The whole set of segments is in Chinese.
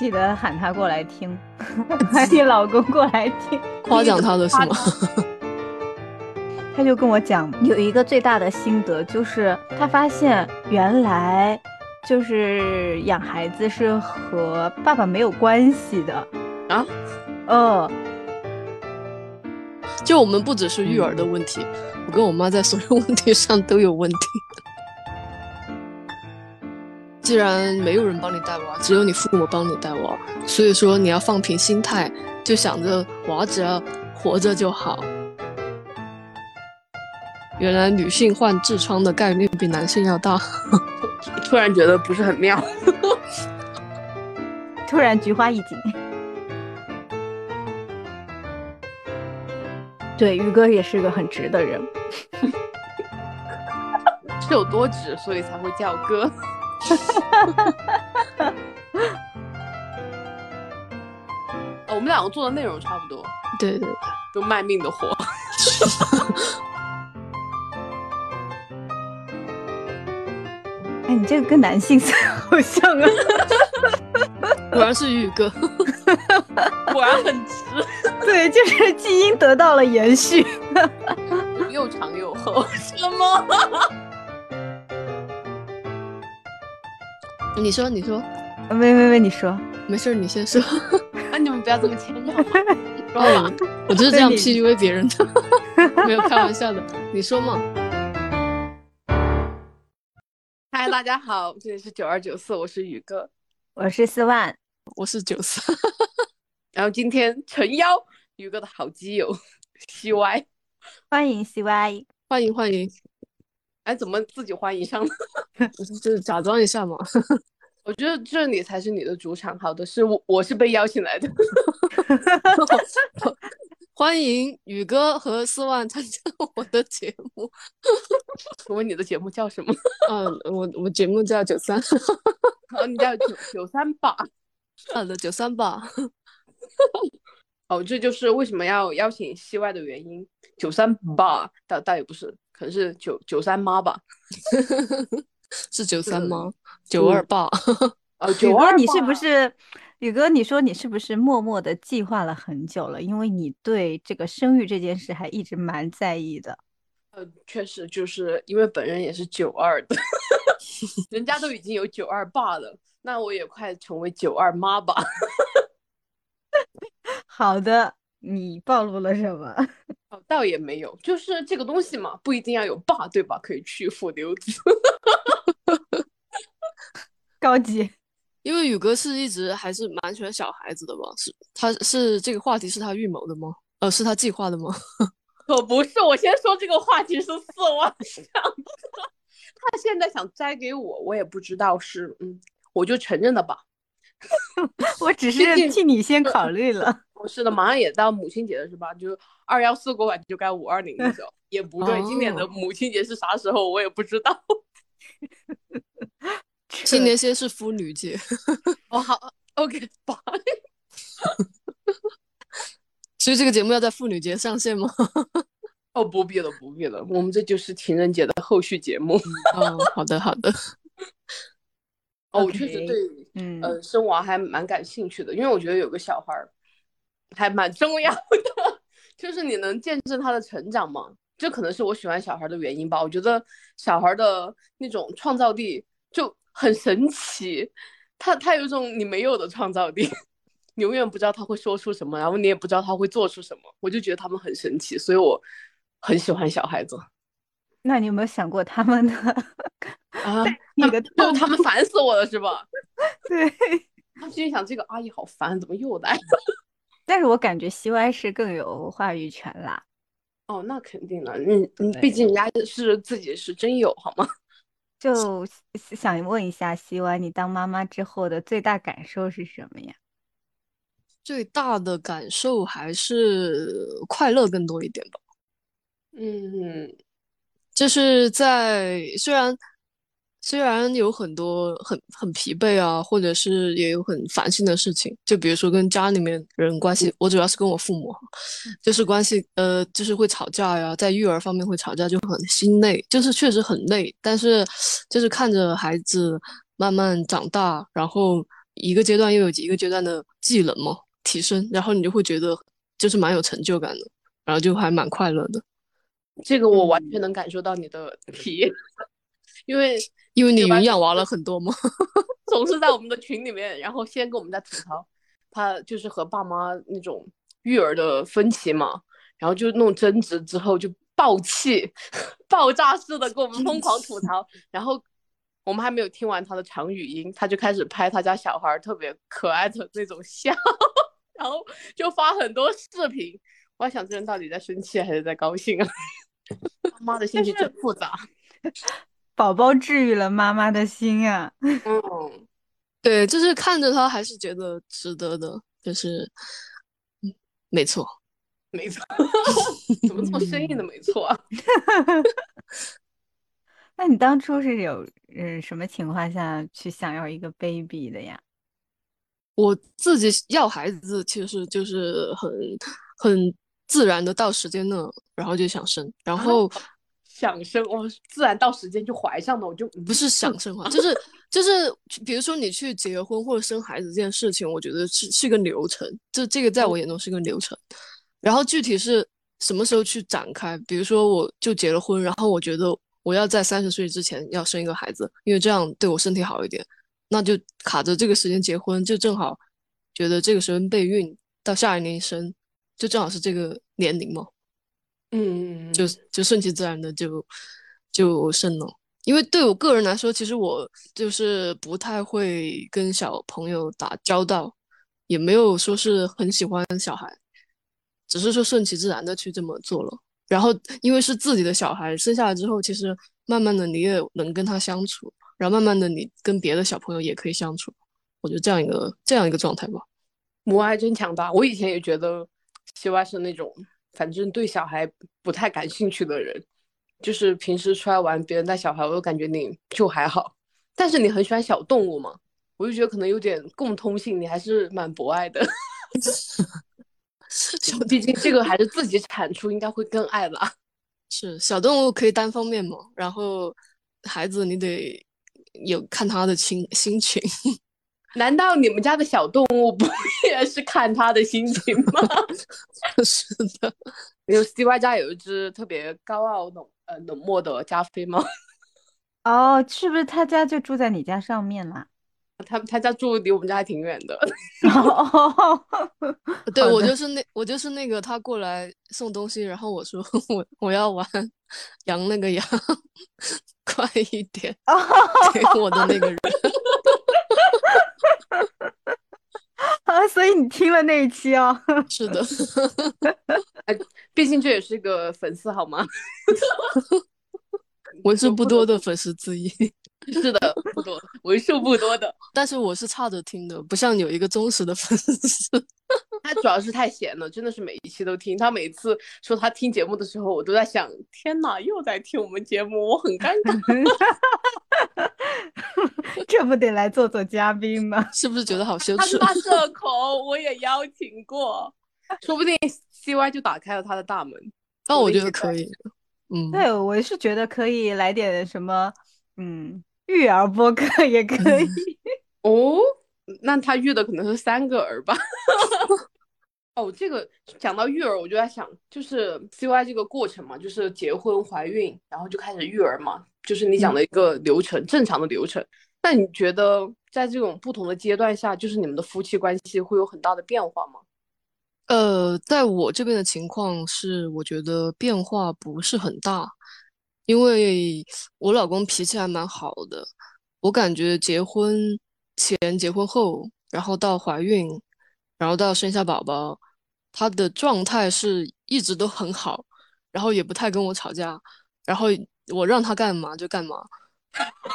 记得喊他过来听，喊你老公过来听，夸奖他的是吗？他就跟我讲，有一个最大的心得，就是他发现原来就是养孩子是和爸爸没有关系的啊，呃，就我们不只是育儿的问题，我跟我妈在所有问题上都有问题。既然没有人帮你带娃，只有你父母帮你带娃，所以说你要放平心态，就想着娃只要活着就好。原来女性患痔疮的概率比男性要大，突然觉得不是很妙，突然菊花一紧。对，宇哥也是个很直的人，是有多直，所以才会叫哥。哦，我们两个做的内容差不多，对对对，都卖命的活。哎，你这个跟男性好像啊！果然是宇哥，果然很直。对，就是基因得到了延续，又长又厚。什么？你说，你说，没没没，你说，没事，你先说。那 你们不要这么谦让嘛。说吧，我就是这样 PUA 别人的，没有开玩笑的。你说嘛。嗨，大家好，这里是九二九四，我是宇哥，我是四万，我是九四。然后今天诚邀宇哥的好基友 CY，欢迎 CY，欢迎欢迎。哎，怎么自己欢迎上了？就是假装一下嘛。我觉得这里才是你的主场。好的，是我，我是被邀请来的。欢迎宇哥和四万参加我的节目。请问你的节目叫什么？嗯，我我节目叫九三。好，你叫九九三吧？好的，九三吧。哦，这就是为什么要邀请西外的原因。九三吧，倒倒也不是。可能是九九三妈吧，是九三吗？九二爸。啊，九二，你是不是宇哥？你说你是不是默默的计划了很久了？因为你对这个生育这件事还一直蛮在意的。呃，确实，就是因为本人也是九二的，人家都已经有九二爸了，那我也快成为九二妈吧。好的。你暴露了什么？哦，倒也没有，就是这个东西嘛，不一定要有爸，对吧？可以去父留子，高级。因为宇哥是一直还是蛮喜欢小孩子的嘛，是他是这个话题是他预谋的吗？呃，是他计划的吗？可 不是，我先说这个话题是四万想的，他现在想摘给我，我也不知道是，嗯，我就承认了吧。我只是替你先考虑了。不是的，马上也到母亲节了，是吧？就二幺四过完就该五二零的时候，也不对。今年的母亲节是啥时候？我也不知道。今年先是妇女节。哦，好，OK，拜。所以这个节目要在妇女节上线吗？哦，不必了，不必了，我们这就是情人节的后续节目。哦，好的，好的。哦，我确实对，嗯，呃，生娃还蛮感兴趣的，因为我觉得有个小孩儿还蛮重要的，就是你能见证他的成长吗，这可能是我喜欢小孩的原因吧。我觉得小孩的那种创造力就很神奇，他他有一种你没有的创造力，你 永远不知道他会说出什么，然后你也不知道他会做出什么，我就觉得他们很神奇，所以我很喜欢小孩子。那你有没有想过他们的啊？那个，就他们烦死我了，是吧？对，他心里想这个阿姨好烦，怎么又来？但是我感觉西歪是更有话语权啦。哦，那肯定的，你你，毕竟人家是自己是真有，好吗？就想问一下西歪，你当妈妈之后的最大感受是什么呀？最大的感受还是快乐更多一点吧。嗯。就是在虽然虽然有很多很很疲惫啊，或者是也有很烦心的事情，就比如说跟家里面人关系，我主要是跟我父母，就是关系呃，就是会吵架呀，在育儿方面会吵架，就很心累，就是确实很累。但是就是看着孩子慢慢长大，然后一个阶段又有一个阶段的技能嘛提升，然后你就会觉得就是蛮有成就感的，然后就还蛮快乐的。这个我完全能感受到你的 体验，因为因为你营养娃了很多吗？总是在我们的群里面，然后先跟我们在吐槽，他就是和爸妈那种育儿的分歧嘛，然后就弄争执之后就爆气，爆炸式的跟我们疯狂吐槽，然后我们还没有听完他的长语音，他就开始拍他家小孩特别可爱的那种笑，然后就发很多视频。我在想，这人到底在生气还是在高兴啊？他妈的心情真复杂。宝宝治愈了妈妈的心啊！嗯，对，就是看着他还是觉得值得的，就是，没错，没错，怎么这么生硬的没错啊？那你当初是有嗯什么情况下去想要一个 baby 的呀？我自己要孩子，其实就是很很自然的到时间了，然后就想生，然后。想生我，自然到时间就怀上了，我就不是想生嘛，就是 就是，比如说你去结婚或者生孩子这件事情，我觉得是是一个流程，这这个在我眼中是一个流程。然后具体是什么时候去展开，比如说我就结了婚，然后我觉得我要在三十岁之前要生一个孩子，因为这样对我身体好一点，那就卡着这个时间结婚，就正好觉得这个时候备孕到下一年生，就正好是这个年龄嘛。嗯，就就顺其自然的就就生了，因为对我个人来说，其实我就是不太会跟小朋友打交道，也没有说是很喜欢小孩，只是说顺其自然的去这么做了。然后因为是自己的小孩，生下来之后，其实慢慢的你也能跟他相处，然后慢慢的你跟别的小朋友也可以相处，我觉得这样一个这样一个状态吧。母爱真强大，我以前也觉得希望是那种。反正对小孩不太感兴趣的人，就是平时出来玩，别人带小孩，我都感觉你就还好。但是你很喜欢小动物嘛，我就觉得可能有点共通性，你还是蛮博爱的。小毕竟这个还是自己产出，应该会更爱吧。是小动物可以单方面嘛，然后孩子你得有看他的心心情。难道你们家的小动物不 也是看他的心情吗？是的，有 C Y 家有一只特别高傲冷呃冷漠的加菲猫。哦，是不是他家就住在你家上面啦？他他家住离我们家还挺远的。哦，对我就是那我就是那个他过来送东西，然后我说我我要玩羊那个羊，快一点给我的那个人。啊，所以你听了那一期哦？是的，毕竟这也是个粉丝好吗？为数不多的粉丝之一。是的，不多，为数不多的。但是我是差着听的，不像有一个忠实的粉丝。他主要是太闲了，真的是每一期都听。他每次说他听节目的时候，我都在想：天哪，又在听我们节目，我很尴尬。这不得来做做嘉宾吗？是不是觉得好羞耻？他社恐，我也邀请过，说不定 CY 就打开了他的大门。那我觉得可以。嗯，对，我是觉得可以来点什么，嗯。育儿播客 也可以 哦，那他育的可能是三个儿吧。哦，这个讲到育儿，我就在想，就是 CY 这个过程嘛，就是结婚、怀孕，然后就开始育儿嘛，就是你讲的一个流程，正常的流程。那你觉得在这种不同的阶段下，就是你们的夫妻关系会有很大的变化吗？呃，在我这边的情况是，我觉得变化不是很大。因为我老公脾气还蛮好的，我感觉结婚前、结婚后，然后到怀孕，然后到生下宝宝，他的状态是一直都很好，然后也不太跟我吵架，然后我让他干嘛就干嘛，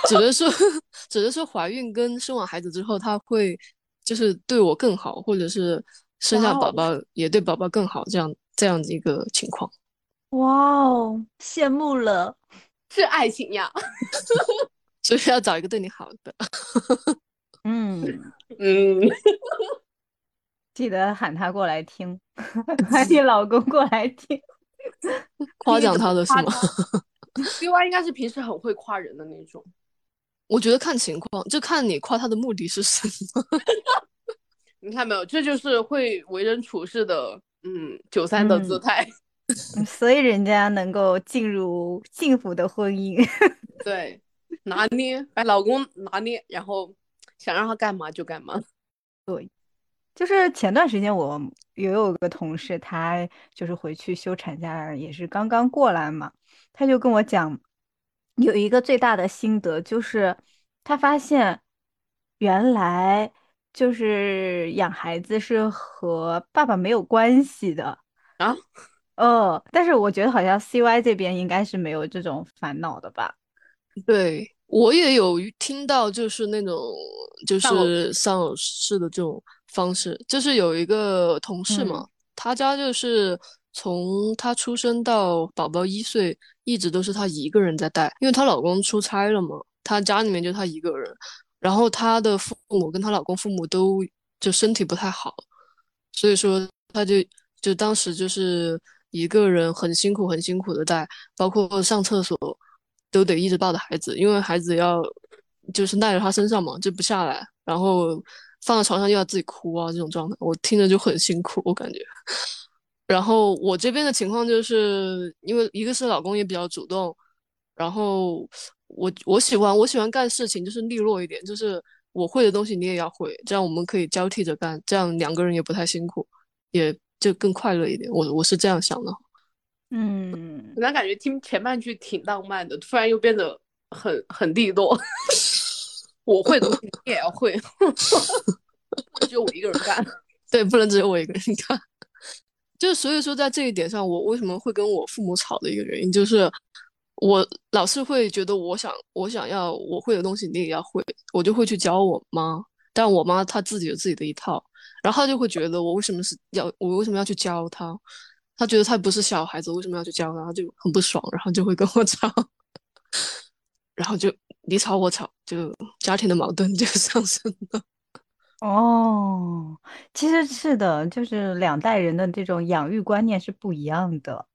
只能说，只能说怀孕跟生完孩子之后，他会就是对我更好，或者是生下宝宝也对宝宝更好，这样这样的一个情况。哇哦，羡慕了。是爱情呀，所以要找一个对你好的。嗯嗯，记得喊他过来听，喊你老公过来听，夸奖他的是吗？CY 应该是平时很会夸人的那种。我觉得看情况，就看你夸他的目的是什么。你看没有，这就是会为人处事的，嗯，九三的姿态。所以人家能够进入幸福的婚姻。对，拿捏，把老公拿捏，然后想让他干嘛就干嘛。对，就是前段时间我也有个同事，他就是回去休产假，也是刚刚过来嘛，他就跟我讲。有一个最大的心得就是，他发现原来就是养孩子是和爸爸没有关系的啊。哦，但是我觉得好像 CY 这边应该是没有这种烦恼的吧？对我也有听到，就是那种就是丧偶式的这种方式，就是有一个同事嘛，他家就是从他出生到宝宝一岁。一直都是她一个人在带，因为她老公出差了嘛，她家里面就她一个人。然后她的父母跟她老公父母都就身体不太好，所以说她就就当时就是一个人很辛苦很辛苦的带，包括上厕所都得一直抱着孩子，因为孩子要就是赖在她身上嘛，就不下来，然后放在床上又要自己哭啊这种状态，我听着就很辛苦，我感觉。然后我这边的情况就是，因为一个是老公也比较主动，然后我我喜欢我喜欢干事情就是利落一点，就是我会的东西你也要会，这样我们可以交替着干，这样两个人也不太辛苦，也就更快乐一点。我我是这样想的。嗯，本来感觉听前半句挺浪漫的，突然又变得很很利落。我会的东西你也要会，只有我一个人干。对，不能只有我一个人干。就所以说，在这一点上，我为什么会跟我父母吵的一个原因，就是我老是会觉得，我想我想要我会的东西，你也要会，我就会去教我妈。但我妈她自己有自己的一套，然后她就会觉得我为什么是要我为什么要去教她？她觉得她不是小孩子，为什么要去教她？就很不爽，然后就会跟我吵，然后就你吵我吵，就家庭的矛盾就上升了。哦，其实是的，就是两代人的这种养育观念是不一样的。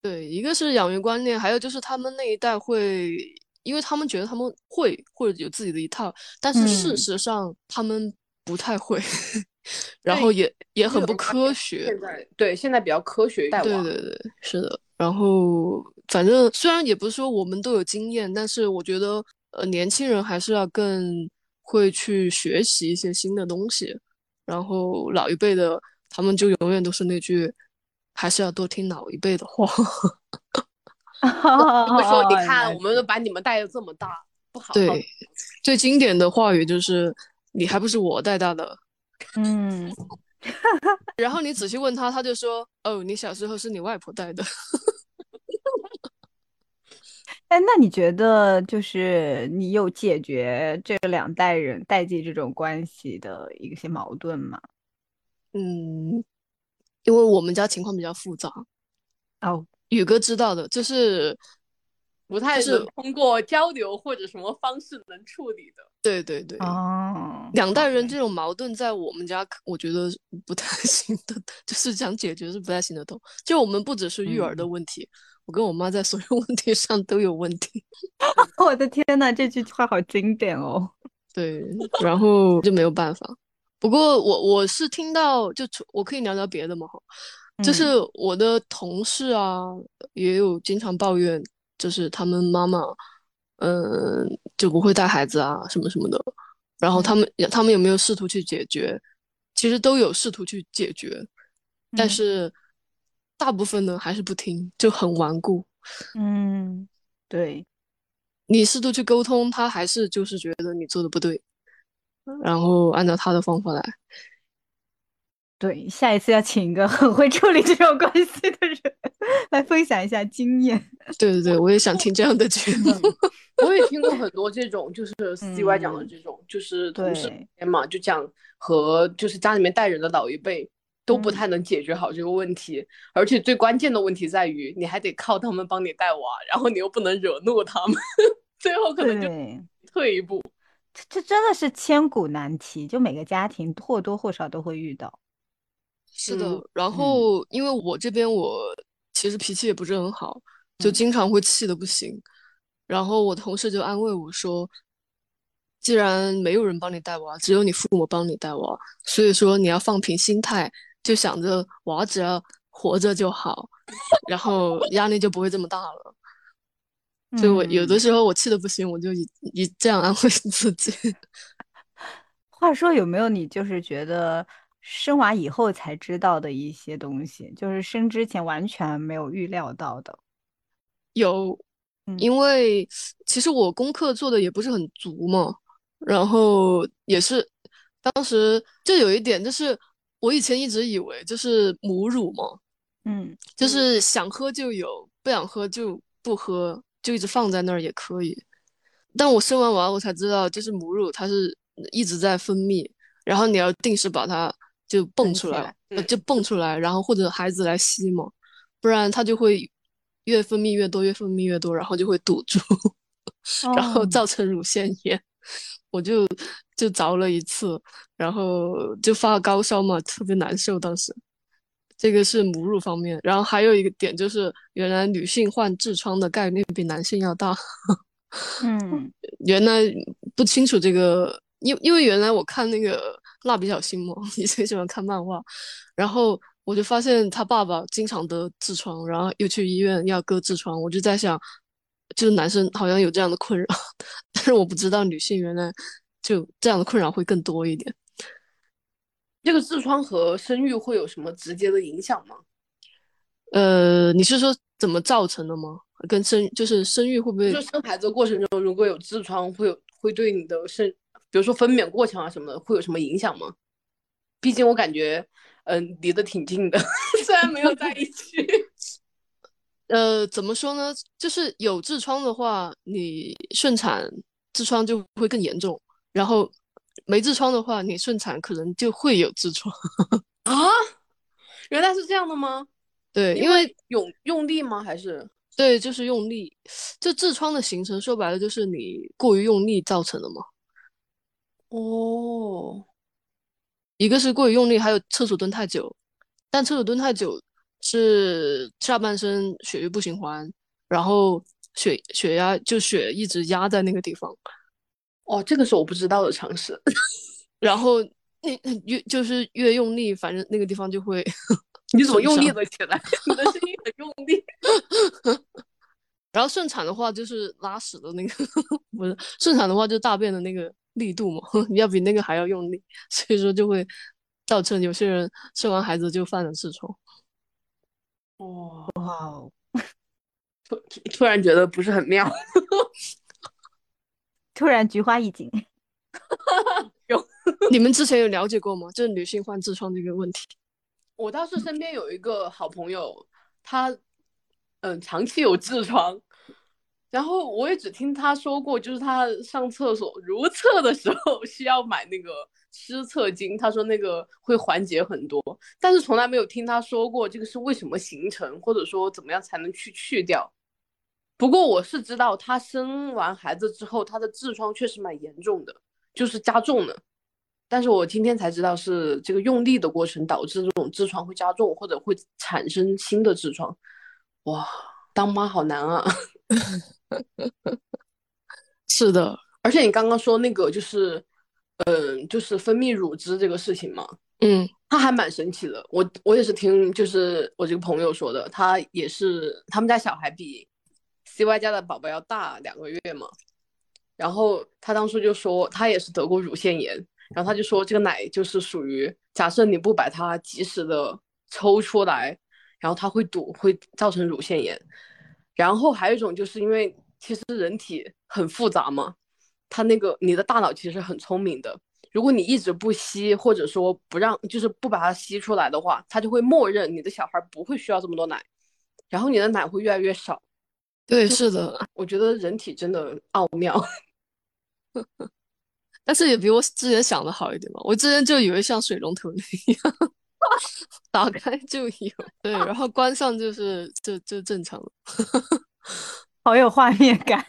对，一个是养育观念，还有就是他们那一代会，因为他们觉得他们会或者有自己的一套，但是事实上他们不太会，然后也也很不科学。现在对现在比较科学带对对对，是的。然后反正虽然也不是说我们都有经验，但是我觉得呃年轻人还是要更。会去学习一些新的东西，然后老一辈的他们就永远都是那句，还是要多听老一辈的话。会说你看，我们都把你们带的这么大，不好。对，最经典的话语就是你还不是我带大的。嗯，然后你仔细问他，他就说哦，你小时候是你外婆带的。哎，那你觉得就是你有解决这两代人代际这种关系的一些矛盾吗？嗯，因为我们家情况比较复杂。哦，宇哥知道的，就是不太是通过交流或者什么方式能处理的。对对对。哦。两代人这种矛盾在我们家，我觉得不太 行的，就是想解决是不太行得通。就我们不只是育儿的问题。我跟我妈在所有问题上都有问题，我的天呐，这句话好经典哦。对，然后就没有办法。不过我我是听到，就我可以聊聊别的吗？就是我的同事啊，也有经常抱怨，就是他们妈妈，嗯，就不会带孩子啊，什么什么的。然后他们他们有没有试图去解决？其实都有试图去解决，但是。大部分呢还是不听，就很顽固。嗯，对，你试图去沟通，他还是就是觉得你做的不对，然后按照他的方法来。对，下一次要请一个很会处理这种关系的人来分享一下经验。对对对，我也想听这样的节目。我也听过很多这种，就是 CY 讲的这种，就是同事间嘛，就讲和就是家里面带人的老一辈。都不太能解决好这个问题，而且最关键的问题在于，你还得靠他们帮你带娃，然后你又不能惹怒他们，最后可能就退一步。这这真的是千古难题，就每个家庭或多或少都会遇到。是的，然后因为我这边我其实脾气也不是很好，就经常会气的不行。然后我同事就安慰我说：“既然没有人帮你带娃，只有你父母帮你带娃，所以说你要放平心态，就想着娃只要活着就好，然后压力就不会这么大了。所以我有的时候我气的不行，我就以以这样安慰自己。话说有没有你就是觉得生娃以后才知道的一些东西，就是生之前完全没有预料到的？有，因为其实我功课做的也不是很足嘛，然后也是当时就有一点，就是我以前一直以为就是母乳嘛，嗯，就是想喝就有，不想喝就不喝。就一直放在那儿也可以，但我生完娃我才知道，就是母乳它是一直在分泌，然后你要定时把它就蹦出来，就蹦出来，然后或者孩子来吸嘛，不然它就会越分泌越多，越分泌越多，然后就会堵住，然后造成乳腺炎。我就就着了一次，然后就发高烧嘛，特别难受当时。这个是母乳方面，然后还有一个点就是，原来女性患痔疮的概率比男性要大。嗯，原来不清楚这个，因因为原来我看那个蜡笔小新嘛，以前喜欢看漫画，然后我就发现他爸爸经常得痔疮，然后又去医院要割痔疮，我就在想，就是男生好像有这样的困扰，但是我不知道女性原来就这样的困扰会更多一点。这个痔疮和生育会有什么直接的影响吗？呃，你是说怎么造成的吗？跟生就是生育会不会？就生孩子过程中如果有痔疮，会有会对你的生，比如说分娩过程啊什么的，会有什么影响吗？毕竟我感觉，嗯，离得挺近的，虽然没有在一起。呃，怎么说呢？就是有痔疮的话，你顺产痔疮就会更严重，然后。没痔疮的话，你顺产可能就会有痔疮 啊？原来是这样的吗？对，因为用用力吗？还是对，就是用力。就痔疮的形成，说白了就是你过于用力造成的嘛。哦，一个是过于用力，还有厕所蹲太久。但厕所蹲太久是下半身血液不循环，然后血血压就血一直压在那个地方。哦，这个是我不知道的常识。然后你越就是越用力，反正那个地方就会。你怎么用力了起来？你的声音很用力。然后顺产的话就是拉屎的那个，不是顺产的话就大便的那个力度嘛，你要比那个还要用力，所以说就会造成有些人生完孩子就犯了痔疮。哦，哇哦！突突然觉得不是很妙。突然菊花一紧，有 你们之前有了解过吗？就是女性患痔疮这个问题。我倒是身边有一个好朋友，他嗯长期有痔疮，然后我也只听他说过，就是他上厕所如厕的时候需要买那个湿厕巾，他说那个会缓解很多，但是从来没有听他说过这个是为什么形成，或者说怎么样才能去去掉。不过我是知道，她生完孩子之后，她的痔疮确实蛮严重的，就是加重了。但是我今天才知道，是这个用力的过程导致这种痔疮会加重，或者会产生新的痔疮。哇，当妈好难啊！是的，而且你刚刚说那个就是，嗯，就是分泌乳汁这个事情嘛，嗯，他还蛮神奇的。我我也是听，就是我这个朋友说的，他也是他们家小孩比。C Y 家的宝宝要大两个月嘛，然后他当初就说他也是得过乳腺炎，然后他就说这个奶就是属于假设你不把它及时的抽出来，然后它会堵，会造成乳腺炎。然后还有一种就是因为其实人体很复杂嘛，他那个你的大脑其实很聪明的，如果你一直不吸或者说不让就是不把它吸出来的话，它就会默认你的小孩不会需要这么多奶，然后你的奶会越来越少。对，是的，我觉得人体真的奥妙，但是也比我之前想的好一点吧。我之前就以为像水龙头那样，打开就有，对，然后关上就是就就正常了，好有画面感。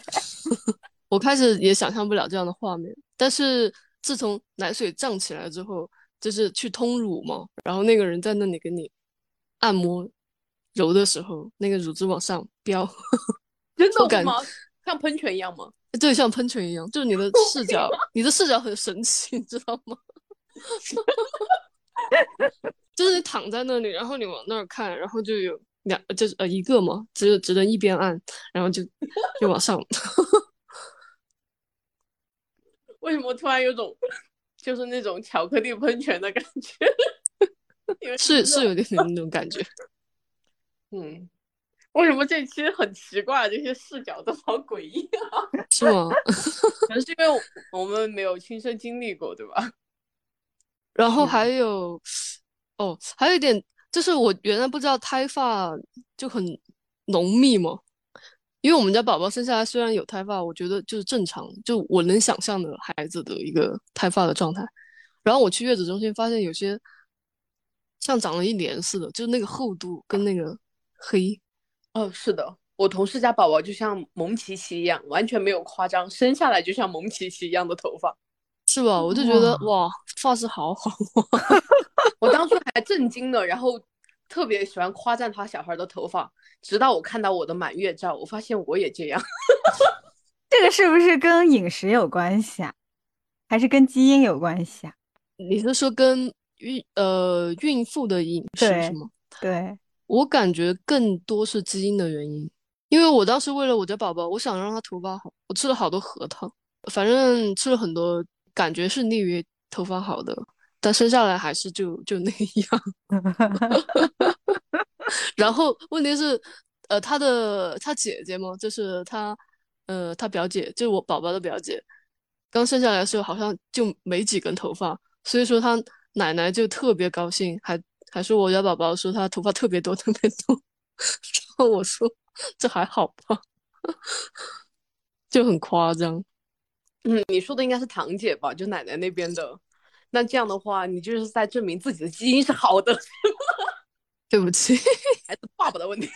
我开始也想象不了这样的画面，但是自从奶水胀起来之后，就是去通乳嘛，然后那个人在那里给你按摩揉的时候，那个乳汁往上飙。真的吗？像喷泉一样吗？对，像喷泉一样，就是你的视角，你的视角很神奇，你知道吗？就是你躺在那里，然后你往那儿看，然后就有两，就是呃一个嘛，只有只能一边按，然后就 就往上。为什么突然有种就是那种巧克力喷泉的感觉？是是有点点那种感觉。嗯，为什么这期很奇怪？这些视角都好诡异啊！是吗？可能是因为我们没有亲身经历过，对吧？然后还有，哦，还有一点就是，我原来不知道胎发就很浓密嘛。因为我们家宝宝生下来虽然有胎发，我觉得就是正常，就我能想象的孩子的一个胎发的状态。然后我去月子中心发现有些像长了一年似的，就是那个厚度跟那个黑。哦，是的，我同事家宝宝就像蒙奇奇一样，完全没有夸张，生下来就像蒙奇奇一样的头发。是吧？我就觉得哇，发质好好啊！我当初还震惊了，然后特别喜欢夸赞他小孩的头发，直到我看到我的满月照，我发现我也这样。这个是不是跟饮食有关系啊？还是跟基因有关系啊？你是说跟孕呃孕妇的饮食是吗？对，我感觉更多是基因的原因，因为我当时为了我家宝宝，我想让他头发好，我吃了好多核桃，反正吃了很多。感觉是利于头发好的，但生下来还是就就那样。然后问题是，呃，他的他姐姐嘛，就是他，呃，他表姐，就是我宝宝的表姐，刚生下来的时候好像就没几根头发，所以说他奶奶就特别高兴，还还说我家宝宝说他头发特别多特别多。然后我说这还好吧，就很夸张。嗯，你说的应该是堂姐吧，就奶奶那边的。那这样的话，你就是在证明自己的基因是好的。对不起，还是爸爸的问题，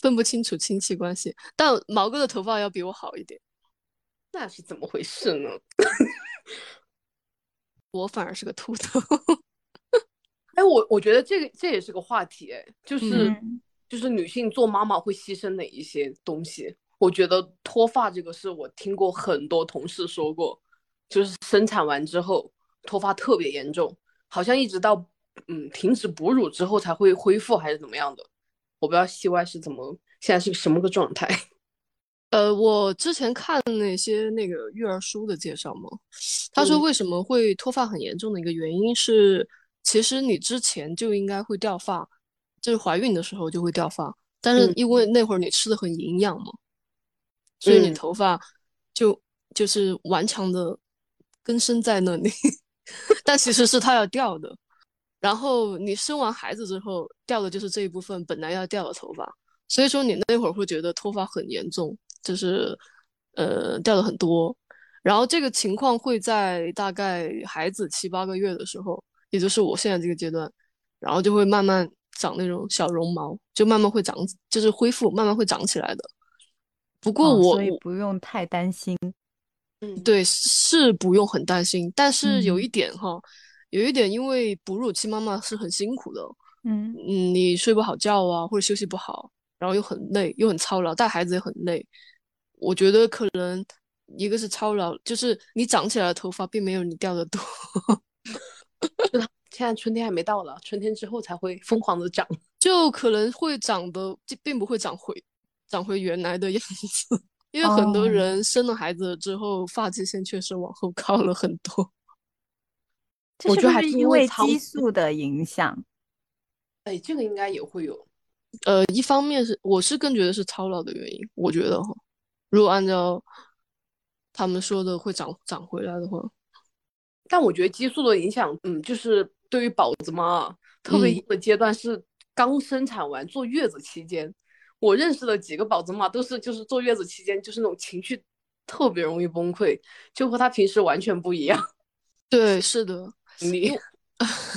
分不清楚亲戚关系。但毛哥的头发要比我好一点，那是怎么回事呢？我反而是个秃头。哎，我我觉得这个这也是个话题，哎，就是就是女性做妈妈会牺牲哪一些东西？我觉得脱发这个是我听过很多同事说过，就是生产完之后脱发特别严重，好像一直到嗯停止哺乳之后才会恢复还是怎么样的，我不知道西外是怎么现在是个什么个状态。呃，我之前看那些那个育儿书的介绍嘛，他说为什么会脱发很严重的一个原因是，其实你之前就应该会掉发，就是怀孕的时候就会掉发，但是因为那会儿你吃的很营养嘛。所以你头发就就是顽强的根生在那里，但其实是它要掉的。然后你生完孩子之后掉的就是这一部分本来要掉的头发，所以说你那会儿会觉得脱发很严重，就是呃掉的很多。然后这个情况会在大概孩子七八个月的时候，也就是我现在这个阶段，然后就会慢慢长那种小绒毛，就慢慢会长，就是恢复，慢慢会长起来的。不过我所以不用太担心，嗯，对，是不用很担心。但是有一点哈，有一点，因为哺乳期妈妈是很辛苦的，嗯嗯，你睡不好觉啊，或者休息不好，然后又很累，又很操劳，带孩子也很累。我觉得可能一个是操劳，就是你长起来的头发并没有你掉的多。现在春天还没到了，春天之后才会疯狂的长，就可能会长的，并不会长回。长回原来的样子，因为很多人生了孩子之后，发际线确实往后靠了很多。我觉得还是因为激素的影响。哎，这个应该也会有。呃，一方面是我是更觉得是操劳的原因。我觉得哈，如果按照他们说的会长长回来的话，但我觉得激素的影响，嗯，就是对于宝子妈特别的阶段是刚生产完坐月子期间。我认识的几个宝子妈都是，就是坐月子期间，就是那种情绪特别容易崩溃，就和她平时完全不一样。对，是的，你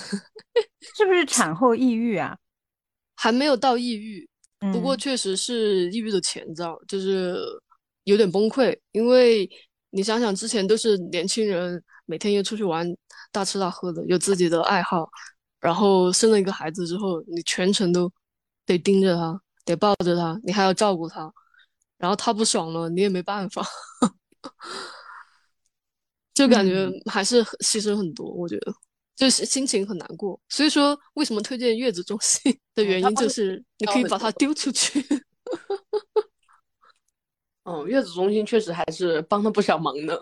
是不是产后抑郁啊？还没有到抑郁，不过确实是抑郁的前兆，就是有点崩溃。因为你想想，之前都是年轻人，每天又出去玩，大吃大喝的，有自己的爱好，然后生了一个孩子之后，你全程都得盯着他。得抱着他，你还要照顾他，然后他不爽了，你也没办法，就感觉还是牺牲很多。我觉得就是心情很难过。所以说，为什么推荐月子中心 的原因就是你可以把它丢出去。嗯，月子中心确实还是帮了不少忙的。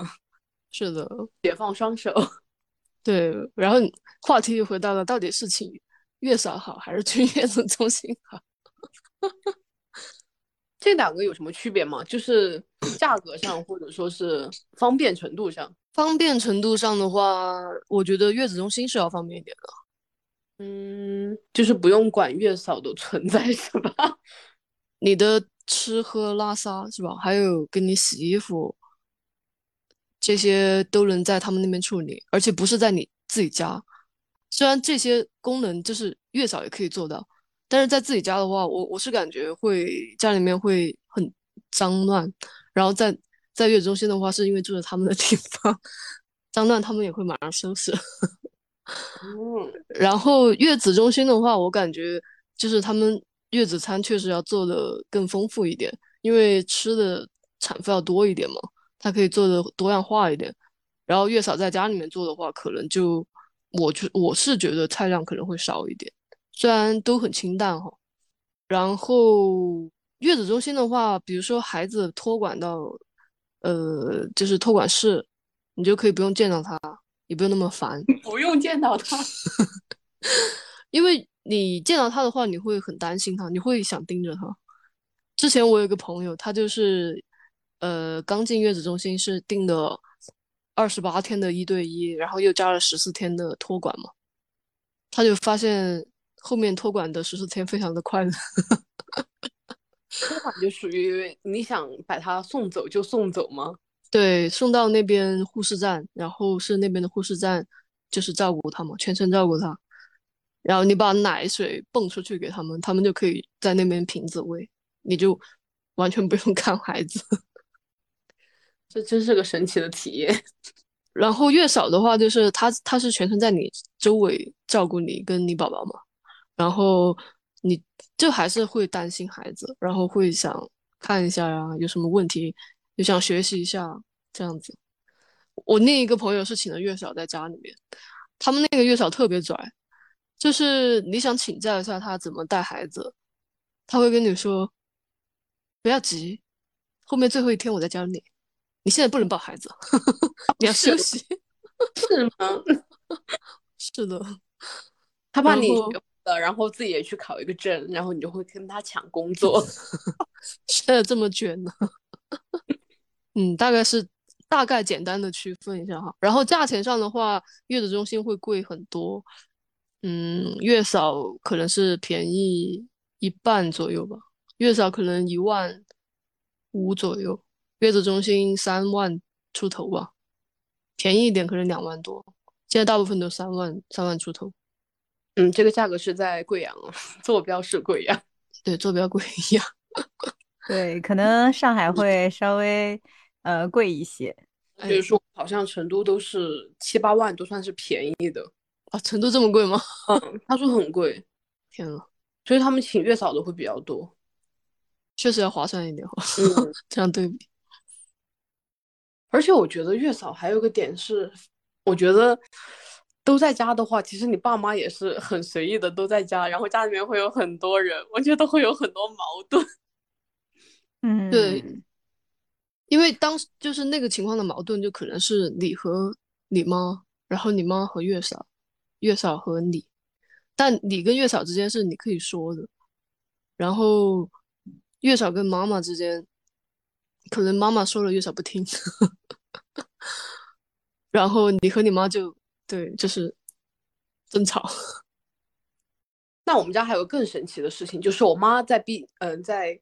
是的，解放双手。对，然后话题又回到了，到底是请月嫂好还是去月子中心好？这两个有什么区别吗？就是价格上，或者说是方便程度上。方便程度上的话，我觉得月子中心是要方便一点的。嗯，就是不用管月嫂的存在，是吧？你的吃喝拉撒是吧？还有给你洗衣服。这些都能在他们那边处理，而且不是在你自己家。虽然这些功能就是月嫂也可以做到，但是在自己家的话，我我是感觉会家里面会很脏乱。然后在在月子中心的话，是因为住在他们的地方，脏乱他们也会马上收拾。嗯，然后月子中心的话，我感觉就是他们月子餐确实要做的更丰富一点，因为吃的产妇要多一点嘛。它可以做的多样化一点，然后月嫂在家里面做的话，可能就我就我是觉得菜量可能会少一点，虽然都很清淡哈。然后月子中心的话，比如说孩子托管到呃就是托管室，你就可以不用见到他，也不用那么烦，不用见到他，因为你见到他的话，你会很担心他，你会想盯着他。之前我有个朋友，他就是。呃，刚进月子中心是订的二十八天的一对一，然后又加了十四天的托管嘛，他就发现后面托管的十四天非常的快乐。托管就属于你想把他送走就送走吗？对，送到那边护士站，然后是那边的护士站就是照顾他嘛，全程照顾他，然后你把奶水泵出去给他们，他们就可以在那边瓶子喂，你就完全不用 看孩子。这真是个神奇的体验。然后月嫂的话，就是他他是全程在你周围照顾你跟你宝宝嘛，然后你就还是会担心孩子，然后会想看一下呀，有什么问题，就想学习一下这样子。我另一个朋友是请了月嫂在家里面，他们那个月嫂特别拽，就是你想请教一下他怎么带孩子，他会跟你说不要急，后面最后一天我再教你。你现在不能抱孩子，你要休息，是吗？是的，他怕你学了，然后自己也去考一个证，然后你就会跟他抢工作。现在这么卷呢？嗯，大概是大概简单的区分一下哈。然后价钱上的话，月子中心会贵很多，嗯，月嫂可能是便宜一半左右吧，月嫂可能一万五左右。月子中心三万出头吧，便宜一点可能两万多，现在大部分都三万三万出头。嗯，这个价格是在贵阳，坐标是贵阳，对，坐标贵阳。对，可能上海会稍微呃贵一些，就是说好像成都都是七八万都算是便宜的啊，成都这么贵吗？嗯，他说很贵，天呐，所以他们请月嫂的会比较多，确实要划算一点哈。嗯，这样对比。而且我觉得月嫂还有个点是，我觉得都在家的话，其实你爸妈也是很随意的都在家，然后家里面会有很多人，我觉得会有很多矛盾。嗯，对，因为当时就是那个情况的矛盾，就可能是你和你妈，然后你妈和月嫂，月嫂和你，但你跟月嫂之间是你可以说的，然后月嫂跟妈妈之间。可能妈妈说了月嫂不听，然后你和你妈就对就是争吵。那我们家还有更神奇的事情，就是我妈在毕嗯在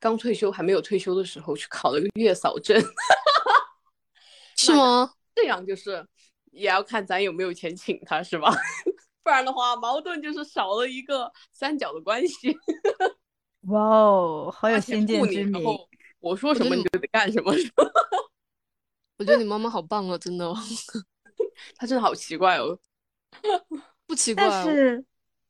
刚退休还没有退休的时候去考了个月嫂证，是吗？这样就是也要看咱有没有钱请她是吧？不然的话矛盾就是少了一个三角的关系。哇哦，好有先见之明。我说什么你就得干什么，是吧？我觉得你妈妈好棒哦，真的，她真的好奇怪哦，不奇怪。但是，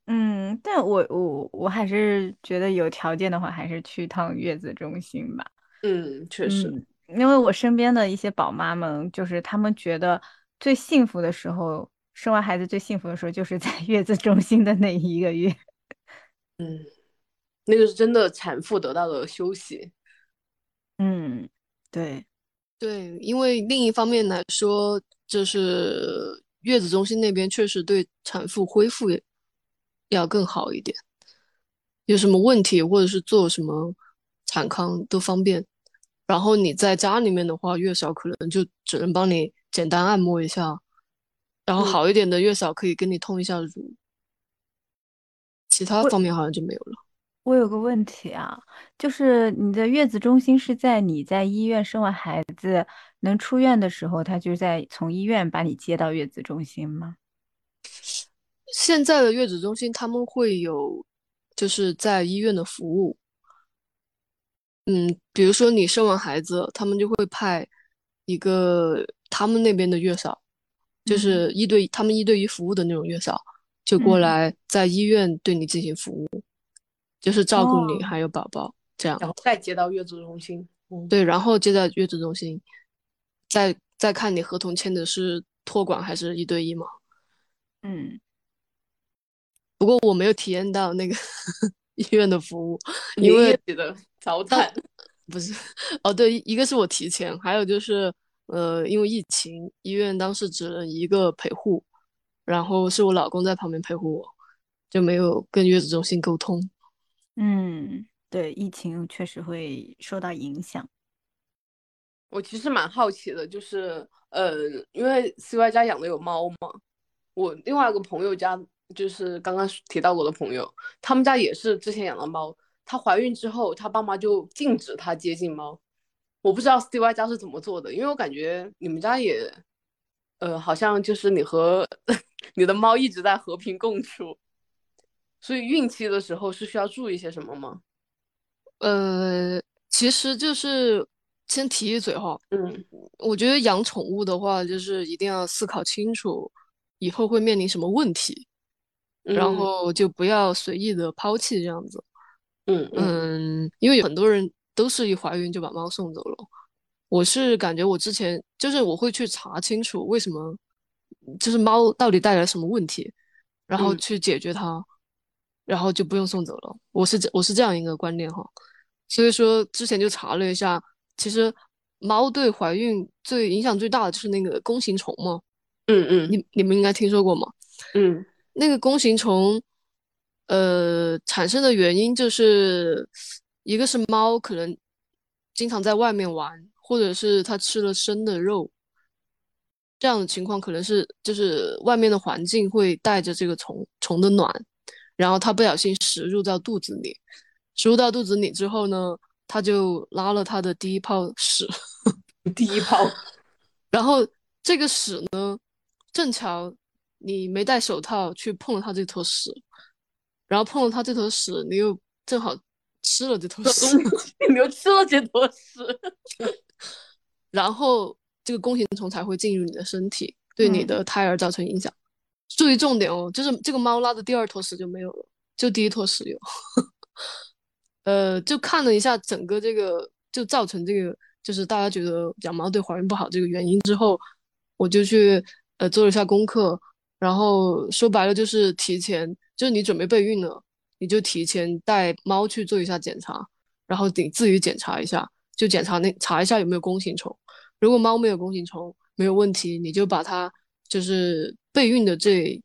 嗯，但我我我还是觉得有条件的话，还是去趟月子中心吧。嗯，确实，因为我身边的一些宝妈们，就是她们觉得最幸福的时候，生完孩子最幸福的时候，就是在月子中心的那一个月。嗯，那个是真的产妇得到的休息。嗯，对，对，因为另一方面来说，就是月子中心那边确实对产妇恢复要更好一点，有什么问题或者是做什么产康都方便。然后你在家里面的话，月嫂可能就只能帮你简单按摩一下，然后好一点的月嫂可以跟你通一下乳，其他方面好像就没有了。我有个问题啊，就是你的月子中心是在你在医院生完孩子能出院的时候，他就在从医院把你接到月子中心吗？现在的月子中心他们会有，就是在医院的服务。嗯，比如说你生完孩子，他们就会派一个他们那边的月嫂，就是一对他们一对一服务的那种月嫂，就过来在医院对你进行服务。就是照顾你还有宝宝这样，然后再接到月子中心，对，然后接到月子中心，再再看你合同签的是托管还是一对一嘛？嗯，不过我没有体验到那个 医院的服务，因为的早产 不是哦，对，一个是我提前，还有就是呃，因为疫情，医院当时只能一个陪护，然后是我老公在旁边陪护我，就没有跟月子中心沟通。嗯，对，疫情确实会受到影响。我其实蛮好奇的，就是呃，因为 CY 家养的有猫嘛，我另外一个朋友家就是刚刚提到过的朋友，他们家也是之前养了猫，她怀孕之后，她爸妈就禁止她接近猫。我不知道 CY 家是怎么做的，因为我感觉你们家也，呃，好像就是你和 你的猫一直在和平共处。所以孕期的时候是需要注意些什么吗？呃，其实就是先提一嘴哈，嗯，我觉得养宠物的话，就是一定要思考清楚以后会面临什么问题，然后就不要随意的抛弃这样子。嗯嗯，因为有很多人都是一怀孕就把猫送走了，我是感觉我之前就是我会去查清楚为什么，就是猫到底带来什么问题，然后去解决它。然后就不用送走了，我是这我是这样一个观念哈，所以说之前就查了一下，其实猫对怀孕最影响最大的就是那个弓形虫嘛，嗯嗯，你你们应该听说过吗？嗯，那个弓形虫，呃，产生的原因就是一个是猫可能经常在外面玩，或者是它吃了生的肉，这样的情况可能是就是外面的环境会带着这个虫虫的卵。然后他不小心食入到肚子里，食入到肚子里之后呢，他就拉了他的第一泡屎，第一泡。然后这个屎呢，正巧你没戴手套去碰了他这坨屎，然后碰了他这坨屎，你又正好吃了这坨屎，你又吃了这坨屎，然后这个弓形虫才会进入你的身体，对你的胎儿造成影响。注意重点哦，就是这个猫拉的第二坨屎就没有了，就第一坨屎有。呃，就看了一下整个这个，就造成这个，就是大家觉得养猫对怀孕不好这个原因之后，我就去呃做了一下功课，然后说白了就是提前，就是你准备备孕了，你就提前带猫去做一下检查，然后你自己检查一下，就检查那查一下有没有弓形虫，如果猫没有弓形虫没有问题，你就把它就是。备孕的这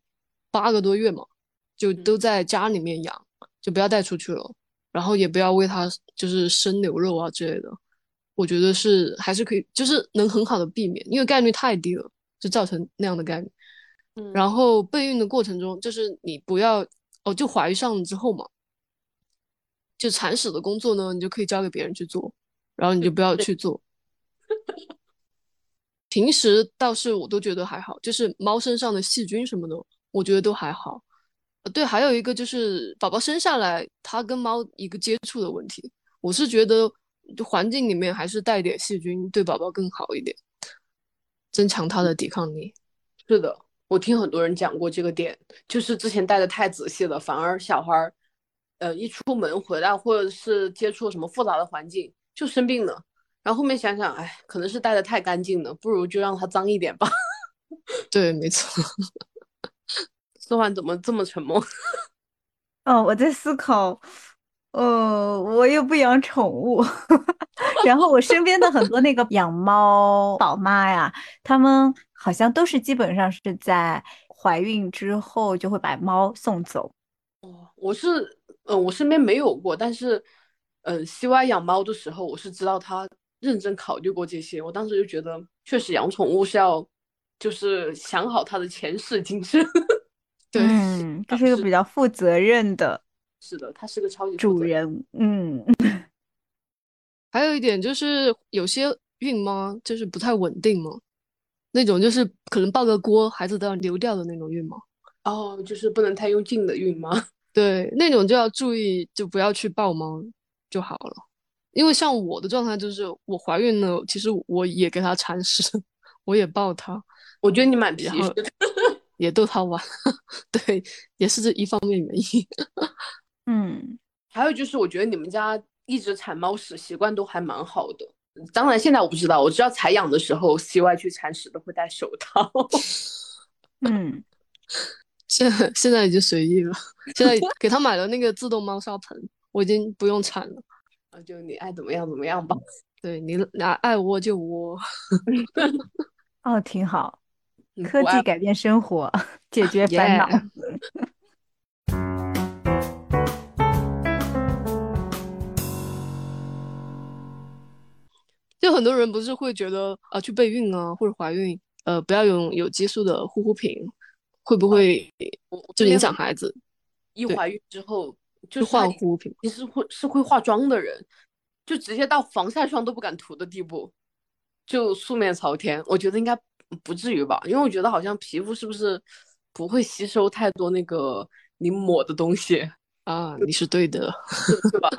八个多月嘛，就都在家里面养，就不要带出去了，然后也不要喂它就是生牛肉啊之类的。我觉得是还是可以，就是能很好的避免，因为概率太低了，就造成那样的概率。然后备孕的过程中，就是你不要哦，就怀上之后嘛，就铲屎的工作呢，你就可以交给别人去做，然后你就不要去做。平时倒是我都觉得还好，就是猫身上的细菌什么的，我觉得都还好。呃，对，还有一个就是宝宝生下来，它跟猫一个接触的问题，我是觉得环境里面还是带点细菌对宝宝更好一点，增强它的抵抗力。是的，我听很多人讲过这个点，就是之前带的太仔细了，反而小孩儿，呃，一出门回来或者是接触什么复杂的环境，就生病了。然后后面想想，哎，可能是带的太干净了，不如就让它脏一点吧。对，没错。思环怎么这么沉默？哦，我在思考。呃，我又不养宠物，然后我身边的很多那个养猫宝妈呀，他们好像都是基本上是在怀孕之后就会把猫送走。哦，我是，呃，我身边没有过，但是，呃，西歪养猫的时候，我是知道他认真考虑过这些。我当时就觉得，确实养宠物是要，就是想好它的前世今生。对，这是一个比较负责任的。是的，它是个超级主人。嗯，还有一点就是有些孕妈就是不太稳定嘛，那种就是可能抱个锅孩子都要流掉的那种孕妈。哦，就是不能太用劲的孕妈。对，那种就要注意，就不要去抱猫就好了。因为像我的状态就是我怀孕了，其实我也给它铲屎，我也抱它。我觉得你蛮皮的，也逗它玩。对，也是这一方面原因。嗯，还有就是，我觉得你们家一直铲猫屎习惯都还蛮好的。当然，现在我不知道，我知道采养的时候，C Y 去铲屎都会戴手套。嗯，现在现在已经随意了。现在给他买了那个自动猫砂盆，我已经不用铲了。啊，就你爱怎么样怎么样吧。对你爱爱窝就窝。哦，挺好。科技改变生活，解决烦恼。就很多人不是会觉得啊，去备孕啊或者怀孕，呃，不要用有激素的护肤品，会不会就影响孩子？一怀孕之后就换护肤品，你是会是会化妆的人，就直接到防晒霜都不敢涂的地步，就素面朝天。我觉得应该不至于吧，因为我觉得好像皮肤是不是不会吸收太多那个你抹的东西 啊？你是对的，是吧？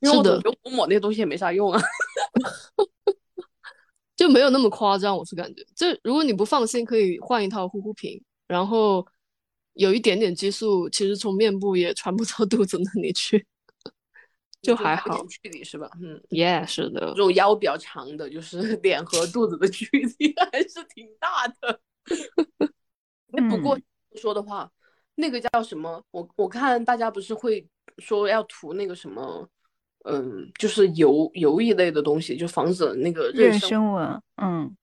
因为我觉得我抹那些东西也没啥用啊。就没有那么夸张，我是感觉，就如果你不放心，可以换一套护肤品，然后有一点点激素，其实从面部也传不到肚子那里去，就还好。距离是吧？嗯，Yeah，是的。这种腰比较长的，就是 脸和肚子的距离 还是挺大的。不过说的话，那个叫什么？我我看大家不是会说要涂那个什么？嗯，就是油油一类的东西，就防止那个妊娠纹。嗯，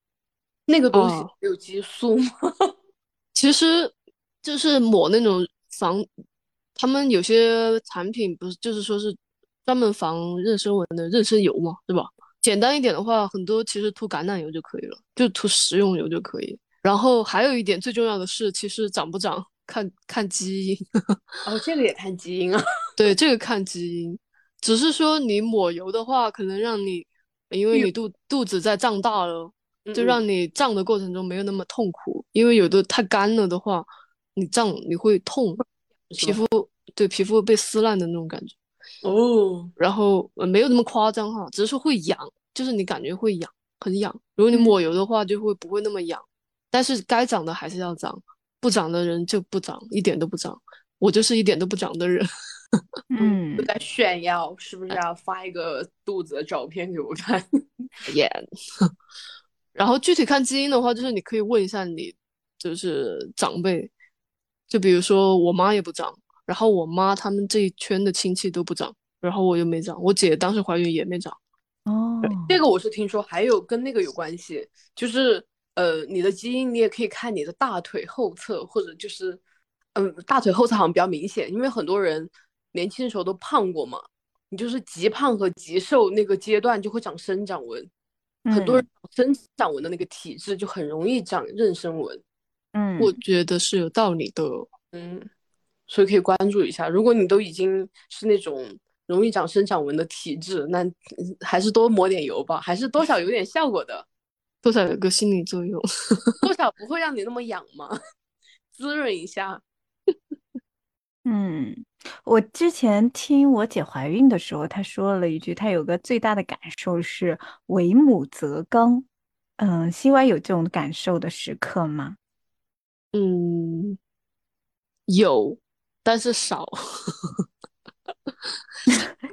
那个东西有激素吗？其实就是抹那种防，他们有些产品不是就是说是专门防妊娠纹的妊娠油嘛，对吧？简单一点的话，很多其实涂橄榄油就可以了，就涂食用油就可以。然后还有一点最重要的是，其实长不长看看基因。哦，这个也看基因啊？对，这个看基因。只是说你抹油的话，可能让你，因为你肚肚子在胀大了，就让你胀的过程中没有那么痛苦。因为有的太干了的话，你胀你会痛，皮肤对皮肤被撕烂的那种感觉。哦，然后没有那么夸张哈，只是说会痒，就是你感觉会痒，很痒。如果你抹油的话，就会不会那么痒。但是该长的还是要长，不长的人就不长，一点都不长。我就是一点都不长的人。嗯，在炫耀，是不是要发一个肚子的照片给我看？耶。然后具体看基因的话，就是你可以问一下你，就是长辈，就比如说我妈也不长，然后我妈他们这一圈的亲戚都不长，然后我又没长，我姐当时怀孕也没长。哦，这个我是听说，还有跟那个有关系，就是呃，你的基因你也可以看你的大腿后侧，或者就是嗯，大腿后侧好像比较明显，因为很多人。年轻的时候都胖过嘛，你就是极胖和极瘦那个阶段就会长生长纹，很多人生长纹的那个体质就很容易长妊娠纹。嗯，我觉得是有道理的。嗯，所以可以关注一下。如果你都已经是那种容易长生长纹的体质，那还是多抹点油吧，还是多少有点效果的，多少有个心理作用，多少不会让你那么痒嘛？滋润一下。嗯。我之前听我姐怀孕的时候，她说了一句，她有个最大的感受是“为母则刚”。嗯，西歪有这种感受的时刻吗？嗯，有，但是少。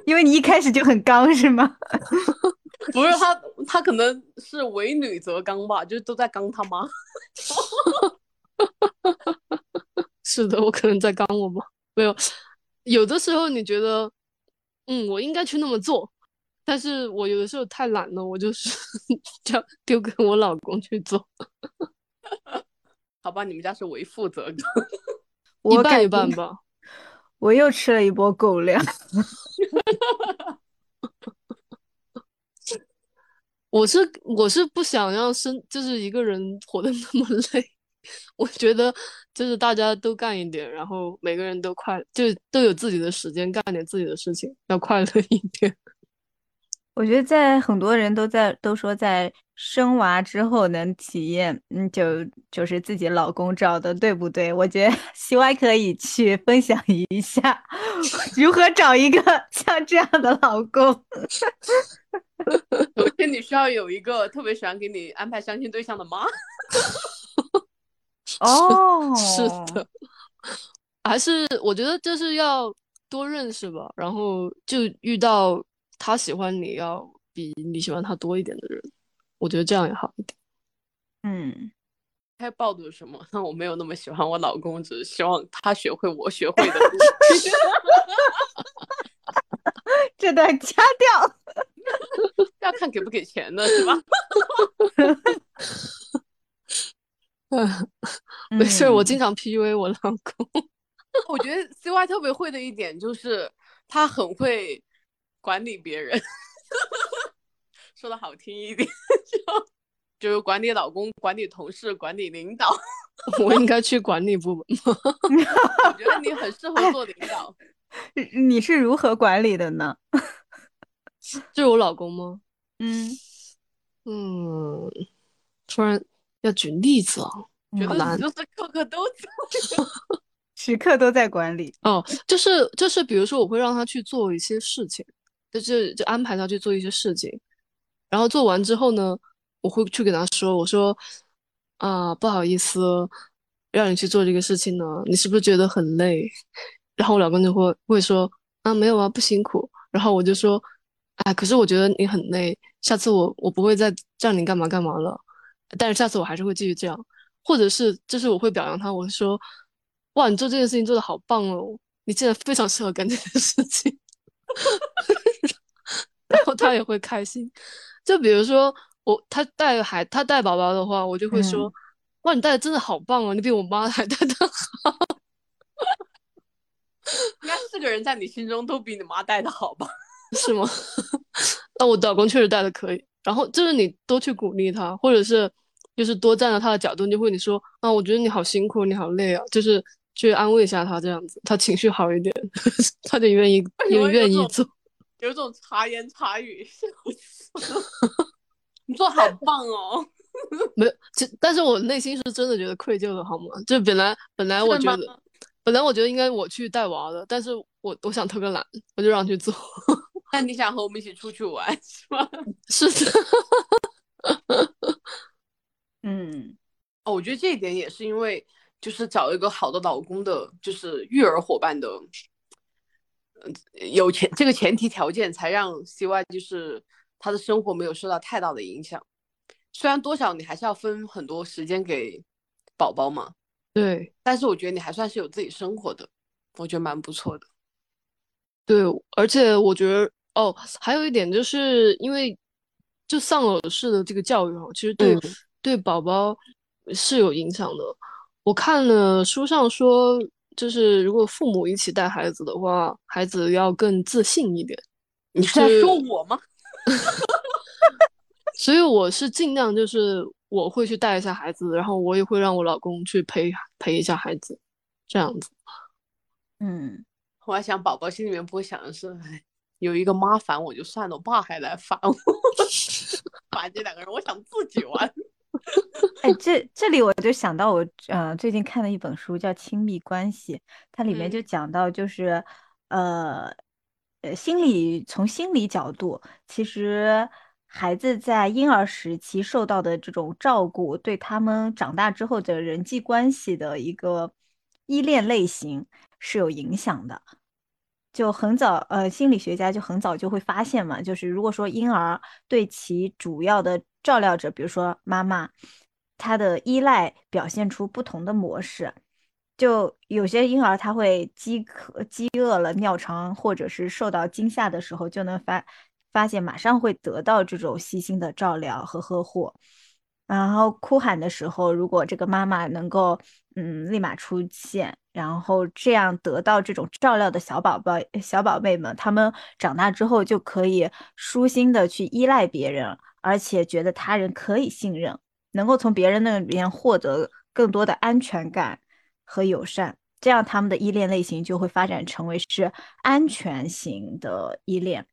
因为你一开始就很刚，是吗？不是他，他可能是为女则刚吧，就都在刚他妈。是的，我可能在刚我妈。没有，有的时候你觉得，嗯，我应该去那么做，但是我有的时候太懒了，我就是叫丢给我老公去做。好吧，你们家是为负责的，一半一半吧。我又吃了一波狗粮。我是我是不想要生就是一个人活得那么累，我觉得就是大家都干一点，然后每个人都快就都有自己的时间干点自己的事情，要快乐一点。我觉得在很多人都在都说在生娃之后能体验，嗯，就就是自己老公找的对不对？我觉得 希歪可以去分享一下 如何找一个 像这样的老公。首先，你需要有一个特别喜欢给你安排相亲对象的妈。哦，是的，还是我觉得就是要多认识吧，然后就遇到他喜欢你要比你喜欢他多一点的人，我觉得这样也好一点。嗯，该报的什么？那我没有那么喜欢我老公，只是希望他学会我学会的。这段掐掉。要看给不给钱的是吧？嗯，没事，我经常 PUA 我老公。我觉得 CY 特别会的一点就是他很会管理别人，说的好听一点，就就是管理老公、管理同事、管理领导。我应该去管理部门吗？我觉得你很适合做领导。你是如何管理的呢？就 是我老公吗？嗯嗯，突然要举例子啊，觉得就是刻刻都在，时刻都在管理哦。就是就是，比如说我会让他去做一些事情，就是就安排他去做一些事情，然后做完之后呢，我会去给他说，我说啊，不好意思，让你去做这个事情呢，你是不是觉得很累？然后我老公就会会说啊，没有啊，不辛苦。然后我就说。哎，可是我觉得你很累，下次我我不会再叫你干嘛干嘛了，但是下次我还是会继续这样，或者是就是我会表扬他，我说，哇，你做这件事情做的好棒哦，你现在非常适合干这件事情，然后他也会开心。就比如说我他带孩他带宝宝的话，我就会说，哇，你带的真的好棒哦，你比我妈还带的好。应该四个人在你心中都比你妈带的好吧？是吗？那我老公确实带的可以。然后就是你多去鼓励他，或者是就是多站在他的角度，就会你说啊，我觉得你好辛苦，你好累啊，就是去安慰一下他，这样子他情绪好一点，他就愿意也愿意做。有种茶言茶语，你做好棒哦。没有，但是我内心是真的觉得愧疚的，好吗？就本来本来我觉得，本来我觉得应该我去带娃的，但是我我想偷个懒，我就让去做。那你想和我们一起出去玩是吗？是的，嗯，哦，我觉得这一点也是因为，就是找一个好的老公的，就是育儿伙伴的，嗯，有前这个前提条件，才让 CY 就是他的生活没有受到太大的影响。虽然多少你还是要分很多时间给宝宝嘛，对，但是我觉得你还算是有自己生活的，我觉得蛮不错的。对，而且我觉得。哦，还有一点就是因为就丧偶式的这个教育哈，其实对对宝宝是有影响的。我看了书上说，就是如果父母一起带孩子的话，孩子要更自信一点。你是在说我吗？所以我是尽量就是我会去带一下孩子，然后我也会让我老公去陪陪一下孩子，这样子。嗯，我还想宝宝心里面不会想的是，哎。有一个妈烦我就算了，我爸还来烦我，烦这两个人，我想自己玩。哎，这这里我就想到我呃最近看了一本书叫《亲密关系》，它里面就讲到就是呃呃心理从心理角度，其实孩子在婴儿时期受到的这种照顾，对他们长大之后的人际关系的一个依恋类型是有影响的。就很早，呃，心理学家就很早就会发现嘛，就是如果说婴儿对其主要的照料者，比如说妈妈，他的依赖表现出不同的模式，就有些婴儿他会饥渴、饥饿了、尿床，或者是受到惊吓的时候，就能发发现马上会得到这种细心的照料和呵护。然后哭喊的时候，如果这个妈妈能够，嗯，立马出现，然后这样得到这种照料的小宝宝、小宝贝们，他们长大之后就可以舒心的去依赖别人，而且觉得他人可以信任，能够从别人那边获得更多的安全感和友善，这样他们的依恋类型就会发展成为是安全型的依恋，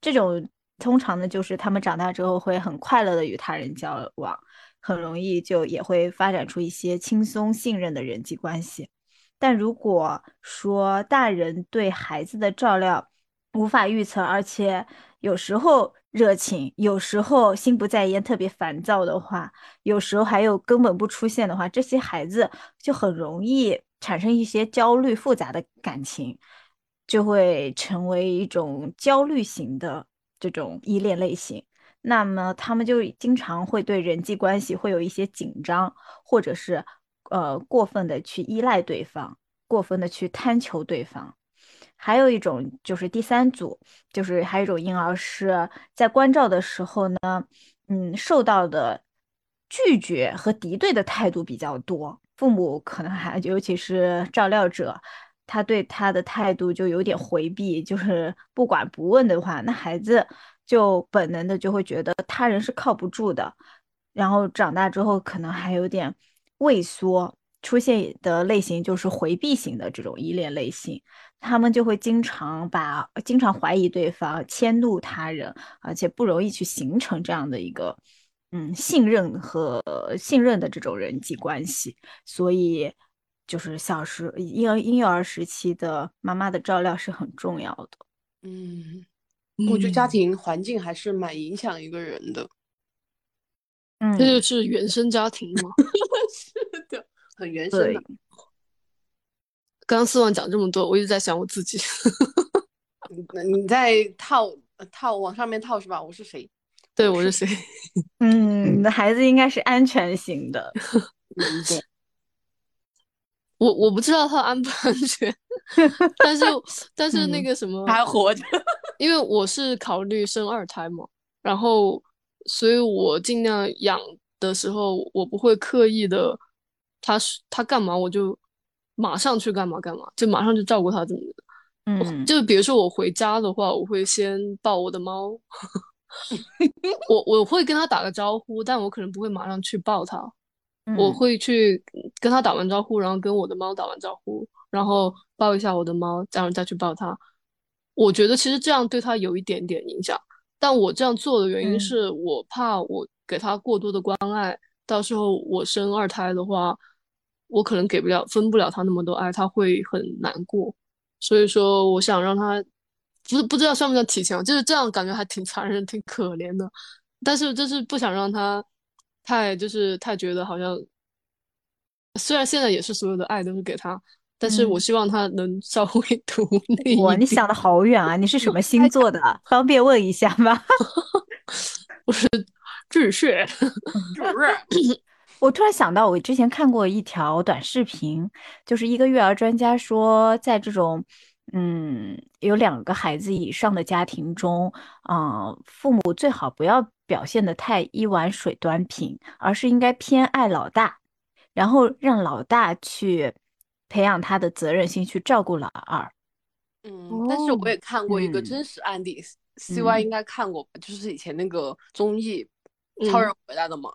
这种。通常呢，就是他们长大之后会很快乐的与他人交往，很容易就也会发展出一些轻松信任的人际关系。但如果说大人对孩子的照料无法预测，而且有时候热情，有时候心不在焉，特别烦躁的话，有时候还有根本不出现的话，这些孩子就很容易产生一些焦虑、复杂的感情，就会成为一种焦虑型的。这种依恋类型，那么他们就经常会对人际关系会有一些紧张，或者是呃过分的去依赖对方，过分的去贪求对方。还有一种就是第三组，就是还有一种婴儿是在关照的时候呢，嗯，受到的拒绝和敌对的态度比较多，父母可能还尤其是照料者。他对他的态度就有点回避，就是不管不问的话，那孩子就本能的就会觉得他人是靠不住的，然后长大之后可能还有点畏缩，出现的类型就是回避型的这种依恋类型，他们就会经常把经常怀疑对方，迁怒他人，而且不容易去形成这样的一个嗯信任和信任的这种人际关系，所以。就是小时婴儿婴幼儿时期的妈妈的照料是很重要的。嗯，我觉得家庭环境还是蛮影响一个人的。嗯，这就是原生家庭吗？是的，很原生的。刚刚四万讲这么多，我一直在想我自己。你你在套套往上面套是吧？我是谁？对，我是谁？嗯，你的孩子应该是安全型的。我我不知道他安不安全，但是但是那个什么还活着，因为我是考虑生二胎嘛，然后所以我尽量养的时候，我不会刻意的，他是他干嘛我就马上去干嘛干嘛，就马上就照顾他怎么的，嗯，就比如说我回家的话，我会先抱我的猫，我我会跟他打个招呼，但我可能不会马上去抱他。我会去跟他打完招呼，然后跟我的猫打完招呼，然后抱一下我的猫，然后再去抱它。我觉得其实这样对它有一点点影响，但我这样做的原因是我怕我给它过多的关爱，到时候我生二胎的话，我可能给不了、分不了他那么多爱，他会很难过。所以说，我想让他，不是不知道算不算体强，就是这样感觉还挺残忍、挺可怜的，但是就是不想让他。太就是太觉得好像，虽然现在也是所有的爱都是给他，但是我希望他能稍微 独立。哇，你想的好远啊！你是什么星座的？方便问一下吗？我是巨蟹，巨蟹。我突然想到，我之前看过一条短视频，就是一个育儿专家说，在这种。嗯，有两个孩子以上的家庭中，啊，父母最好不要表现的太一碗水端平，而是应该偏爱老大，然后让老大去培养他的责任心，去照顾老二。嗯，但是我也看过一个真实案例，C Y 应该看过吧？就是以前那个综艺《超人回来了》嘛，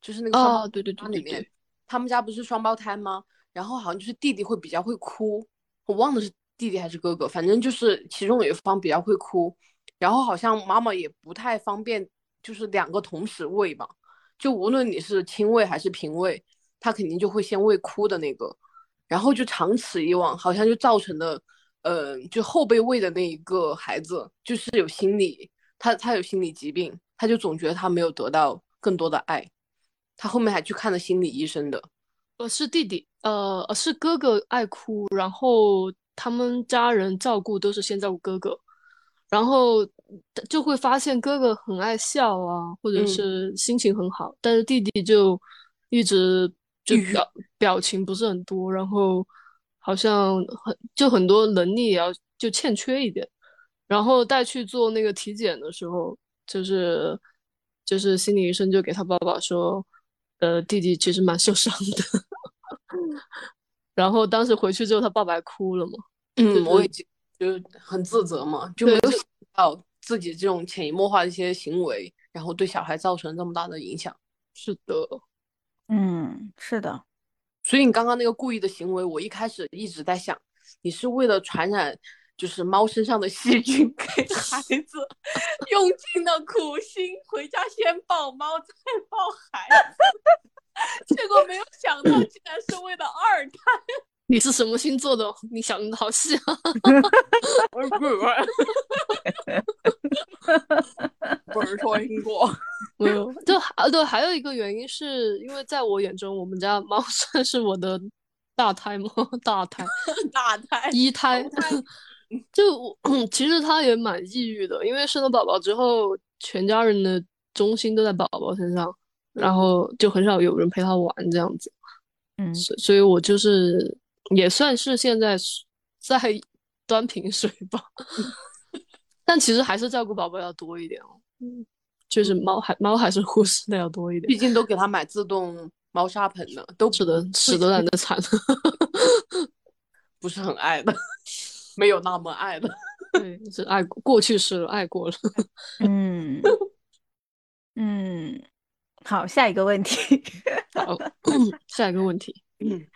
就是那个哦，对对对里面，他们家不是双胞胎吗？然后好像就是弟弟会比较会哭，我忘了是。弟弟还是哥哥，反正就是其中有一方比较会哭，然后好像妈妈也不太方便，就是两个同时喂吧，就无论你是亲喂还是平喂，他肯定就会先喂哭的那个，然后就长此以往，好像就造成了，呃，就后被喂的那一个孩子就是有心理，他他有心理疾病，他就总觉得他没有得到更多的爱，他后面还去看了心理医生的，呃，是弟弟，呃，是哥哥爱哭，然后。他们家人照顾都是先照顾哥哥，然后就会发现哥哥很爱笑啊，或者是心情很好，但是弟弟就一直就表表情不是很多，然后好像很就很多能力也要就欠缺一点，然后带去做那个体检的时候，就是就是心理医生就给他爸爸说，呃，弟弟其实蛮受伤的。然后当时回去之后，他爸爸还哭了嘛？嗯，我已经就很自责嘛，就没有想到自己这种潜移默化的一些行为，然后对小孩造成这么大的影响。是的，嗯，是的。所以你刚刚那个故意的行为，我一开始一直在想，你是为了传染就是猫身上的细菌给 孩子，用尽了苦心，回家先抱猫再抱孩子。结果没有想到，竟然是为了二胎。你是什么星座的？你想的好细啊！我是不是不是说因果，没有。就啊对，还有一个原因是因为在我眼中，我们家猫算是我的大胎吗？大胎，大胎，一胎。就 其实他也蛮抑郁的，因为生了宝宝之后，全家人的中心都在宝宝身上。然后就很少有人陪他玩这样子，嗯，所所以我就是也算是现在在 端平水吧，但其实还是照顾宝宝要多一点哦，嗯，就是猫还猫还是护士的要多一点，毕竟都给他买自动猫砂盆了，都吃的吃的懒得惨，不是很爱的，没有那么爱了，对，是爱过去式了，爱过了，嗯嗯。好，下一个问题。好，下一个问题。嗯，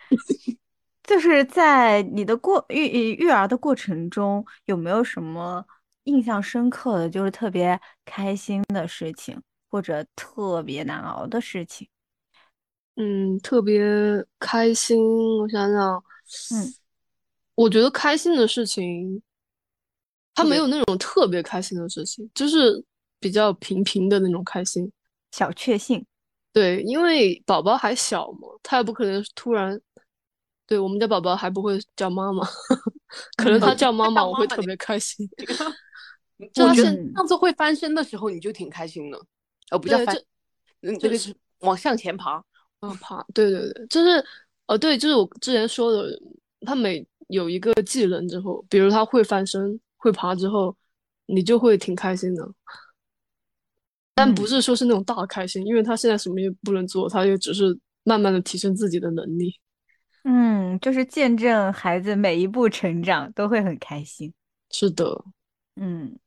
就是在你的过育育儿的过程中，有没有什么印象深刻的就是特别开心的事情，或者特别难熬的事情？嗯，特别开心，我想想，嗯，我觉得开心的事情，他没有那种特别开心的事情，就是比较平平的那种开心。小确幸，对，因为宝宝还小嘛，他也不可能突然，对我们家宝宝还不会叫妈妈，可能他叫妈妈我会特别开心。我觉得上次会翻身的时候你就挺开心的，哦，不叫翻，嗯，这个是往向前爬，嗯爬，对对对，就是哦对，就是我之前说的，他每有一个技能之后，比如他会翻身会爬之后，你就会挺开心的。但不是说是那种大开心，因为他现在什么也不能做，他也只是慢慢的提升自己的能力。嗯，就是见证孩子每一步成长都会很开心。是的，嗯，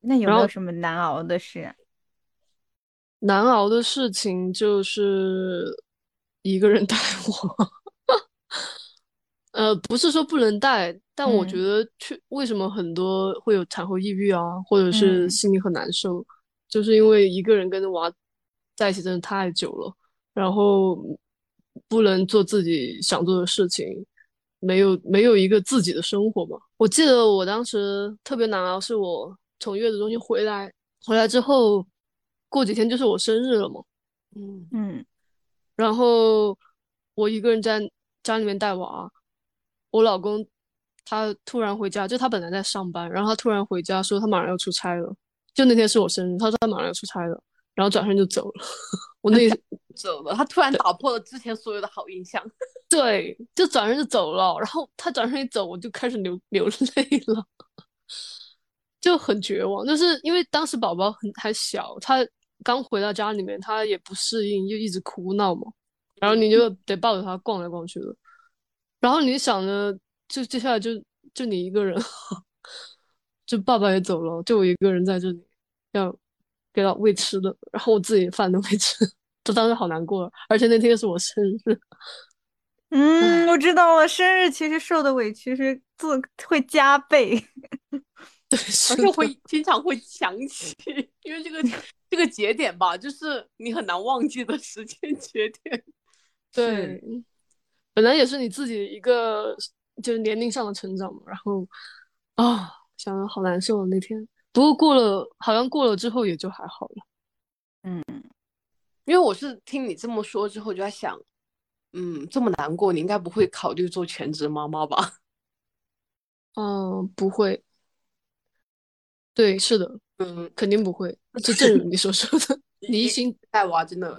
那有没有什么难熬的事？难熬的事情就是一个人带我。呃，不是说不能带，但我觉得去为什么很多会有产后抑郁啊，或者是心里很难受。就是因为一个人跟着娃在一起真的太久了，然后不能做自己想做的事情，没有没有一个自己的生活嘛。我记得我当时特别难熬，是我从月子中心回来，回来之后过几天就是我生日了嘛，嗯嗯，然后我一个人在家里面带娃，我老公他突然回家，就他本来在上班，然后他突然回家说他马上要出差了。就那天是我生日，他说他马上要出差了，然后转身就走了。我那 走了，他突然打破了之前所有的好印象。对，就转身就走了。然后他转身一走，我就开始流流泪了，就很绝望。就是因为当时宝宝很还小，他刚回到家里面，他也不适应，就一直哭闹嘛。然后你就得抱着他逛来逛去的。然后你想着，就接下来就就你一个人，就爸爸也走了，就我一个人在这里。要给他喂吃的，然后我自己饭都没吃，就当时好难过。而且那天是我生日，嗯，我知道了，生日其实受的委屈是做会加倍，对，而且会经常会想起，因为这个这个节点吧，就是你很难忘记的时间节点。对，本来也是你自己一个就是年龄上的成长嘛，然后啊，想的好难受啊那天。不过过了，好像过了之后也就还好了。嗯，因为我是听你这么说之后就在想，嗯，这么难过，你应该不会考虑做全职妈妈吧？嗯，不会。对，是的，嗯，肯定不会。这正如你所说的，你一心带娃真的，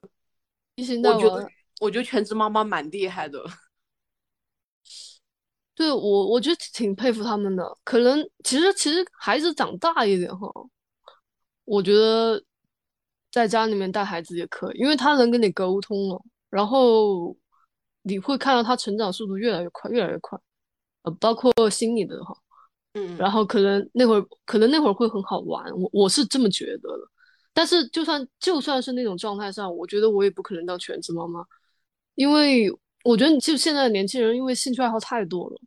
一心带娃。我觉得，我觉得全职妈妈蛮厉害的。对我，我觉得挺佩服他们的。可能其实，其实孩子长大一点哈，我觉得在家里面带孩子也可以，因为他能跟你沟通了，然后你会看到他成长速度越来越快，越来越快。呃，包括心理的哈。嗯，然后可能那会儿，可能那会儿会很好玩，我我是这么觉得的。但是就算就算是那种状态上，我觉得我也不可能当全职妈妈，因为我觉得就现在的年轻人，因为兴趣爱好太多了，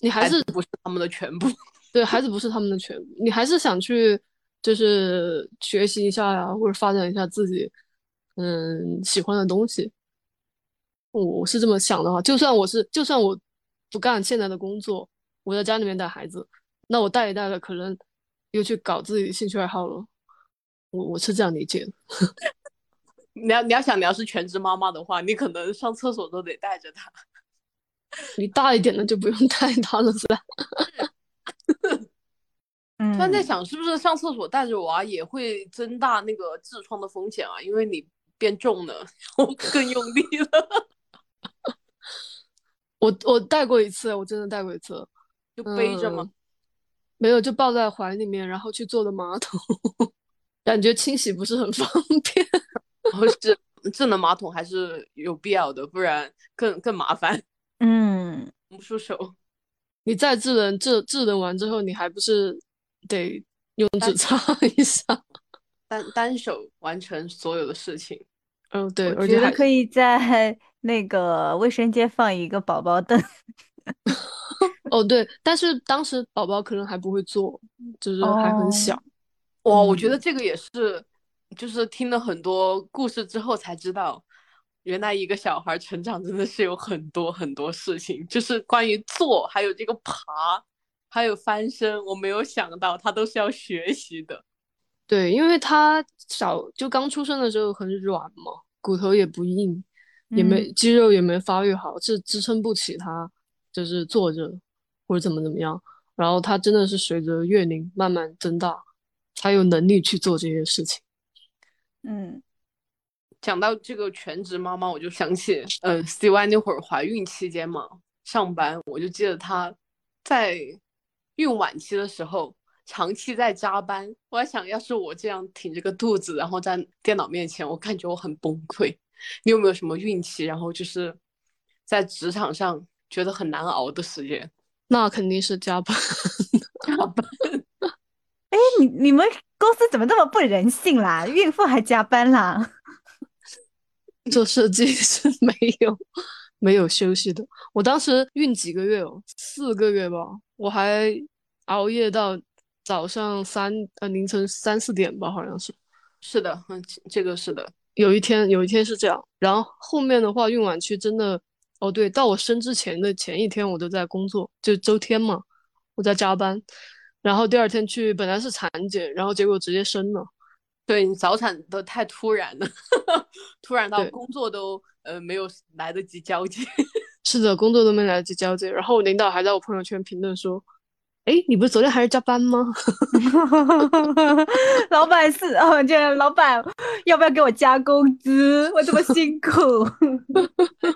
你还是不是他们的全部。对，孩子不是他们的全部，你还是想去就是学习一下呀，或者发展一下自己嗯喜欢的东西。我是这么想的哈，就算我是就算我不干现在的工作。我在家里面带孩子，那我带一带了，可能又去搞自己兴趣爱好了。我我是这样理解的。你要你要想你要是全职妈妈的话，你可能上厕所都得带着他。你大一点的就不用 带他了，是吧？突然在想，是不是上厕所带着娃也会增大那个痔疮的风险啊？因为你变重了，我更用力了。我我带过一次，我真的带过一次。就背着吗？没有，就抱在怀里面，然后去坐的马桶，感觉清洗不是很方便。然后是智能马桶还是有必要的，不然更更麻烦。嗯，不出手。你再智能智智能完之后，你还不是得用纸擦一下，单单手完成所有的事情。嗯，对，我觉得可以在那个卫生间放一个宝宝凳。哦，对，但是当时宝宝可能还不会坐，就是还很小。哇，我觉得这个也是，就是听了很多故事之后才知道，原来一个小孩成长真的是有很多很多事情，就是关于坐，还有这个爬，还有翻身，我没有想到他都是要学习的。对，因为他小就刚出生的时候很软嘛，骨头也不硬，也没肌肉也没发育好，是支撑不起他。就是坐着，或者怎么怎么样，然后他真的是随着月龄慢慢增大，才有能力去做这些事情。嗯，讲到这个全职妈妈，我就想起，嗯，CY 那会儿怀孕期间嘛，上班，我就记得她在孕晚期的时候，长期在加班。我在想，要是我这样挺着个肚子，然后在电脑面前，我感觉我很崩溃。你有没有什么孕期，然后就是在职场上？觉得很难熬的时间，那肯定是加班。加班。哎，你你们公司怎么这么不人性啦？孕妇还加班啦？做设计 是没有没有休息的。我当时孕几个月哦，四个月吧，我还熬夜到早上三呃凌晨三四点吧，好像是。是的，嗯，这个是的。有一天有一天是这样，然后后面的话孕晚期真的。哦，对，到我生之前的前一天，我都在工作，就周天嘛，我在加班，然后第二天去，本来是产检，然后结果直接生了。对你早产的太突然了，突然到工作都呃没有来得及交接。是的，工作都没来得及交接，然后领导还在我朋友圈评论说：“哎，你不是昨天还是加班吗？” 老板是哦，这老板要不要给我加工资？我这么辛苦。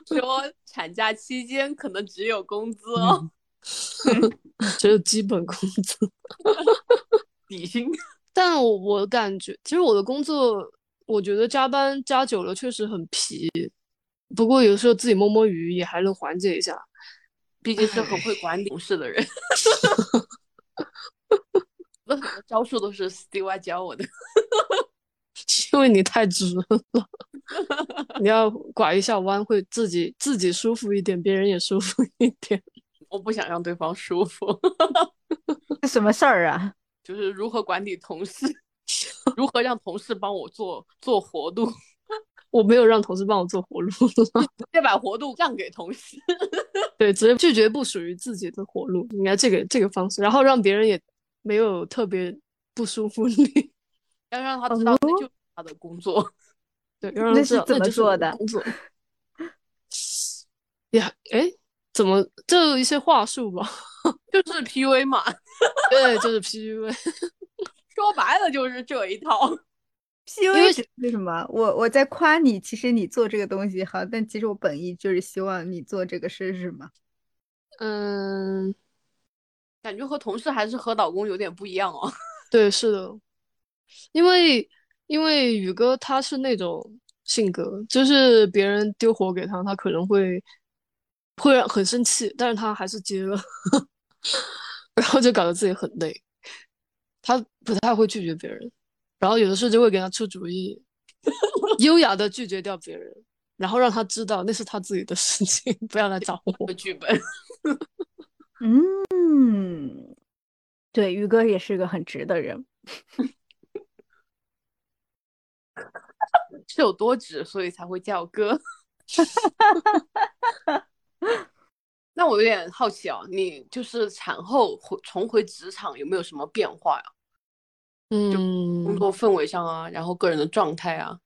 说。产假期间可能只有工资哦，只有基本工资，底薪。但我我感觉，其实我的工作，我觉得加班加久了确实很疲。不过有时候自己摸摸鱼也还能缓解一下，毕竟是很会管理同事的人。我很多招数都是 CY 教我的。因为你太直了，你要拐一下弯，会自己自己舒服一点，别人也舒服一点。我不想让对方舒服，什么事儿啊？就是如何管理同事，如何让同事帮我做做活路。我没有让同事帮我做活路，直接把活路让给同事。对，直接拒绝不属于自己的活路，应该这个这个方式，然后让别人也没有特别不舒服。你要让他知道，那就是。他的工作，对，那是怎么做的？工作呀，哎，怎么就一些话术吧？就是 PUA 嘛，对，就是 PUA，说白了就是这一套。PUA 为什么？我我在夸你，其实你做这个东西好，但其实我本意就是希望你做这个事，是吗？嗯，感觉和同事还是和老公有点不一样哦。对，是的，因为因为宇哥他是那种性格，就是别人丢活给他，他可能会会让很生气，但是他还是接了，然后就搞得自己很累。他不太会拒绝别人。然后有的时候就会给他出主意，优雅的拒绝掉别人，然后让他知道那是他自己的事情，不要来找我。剧本，嗯，对，宇哥也是个很直的人，是有多直，所以才会叫哥。那我有点好奇啊，你就是产后回重回职场有没有什么变化呀？嗯，工作氛围上啊，然后个人的状态啊，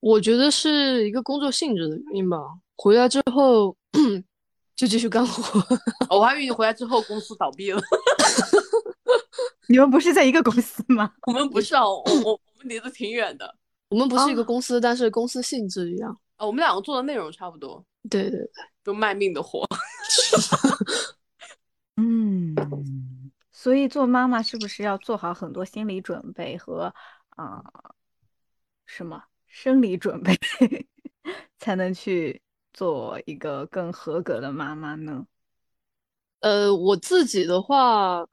我觉得是一个工作性质的原因吧。回来之后 就继续干活。我还以为你回来之后公司倒闭了。你们不是在一个公司吗？我们不是啊，我我我们离得挺远的。我们不是一个公司，但是公司性质一样。啊，我们两个做的内容差不多。对对对，都卖命的活。嗯。所以做妈妈是不是要做好很多心理准备和啊什么生理准备，才能去做一个更合格的妈妈呢？呃，我自己的话，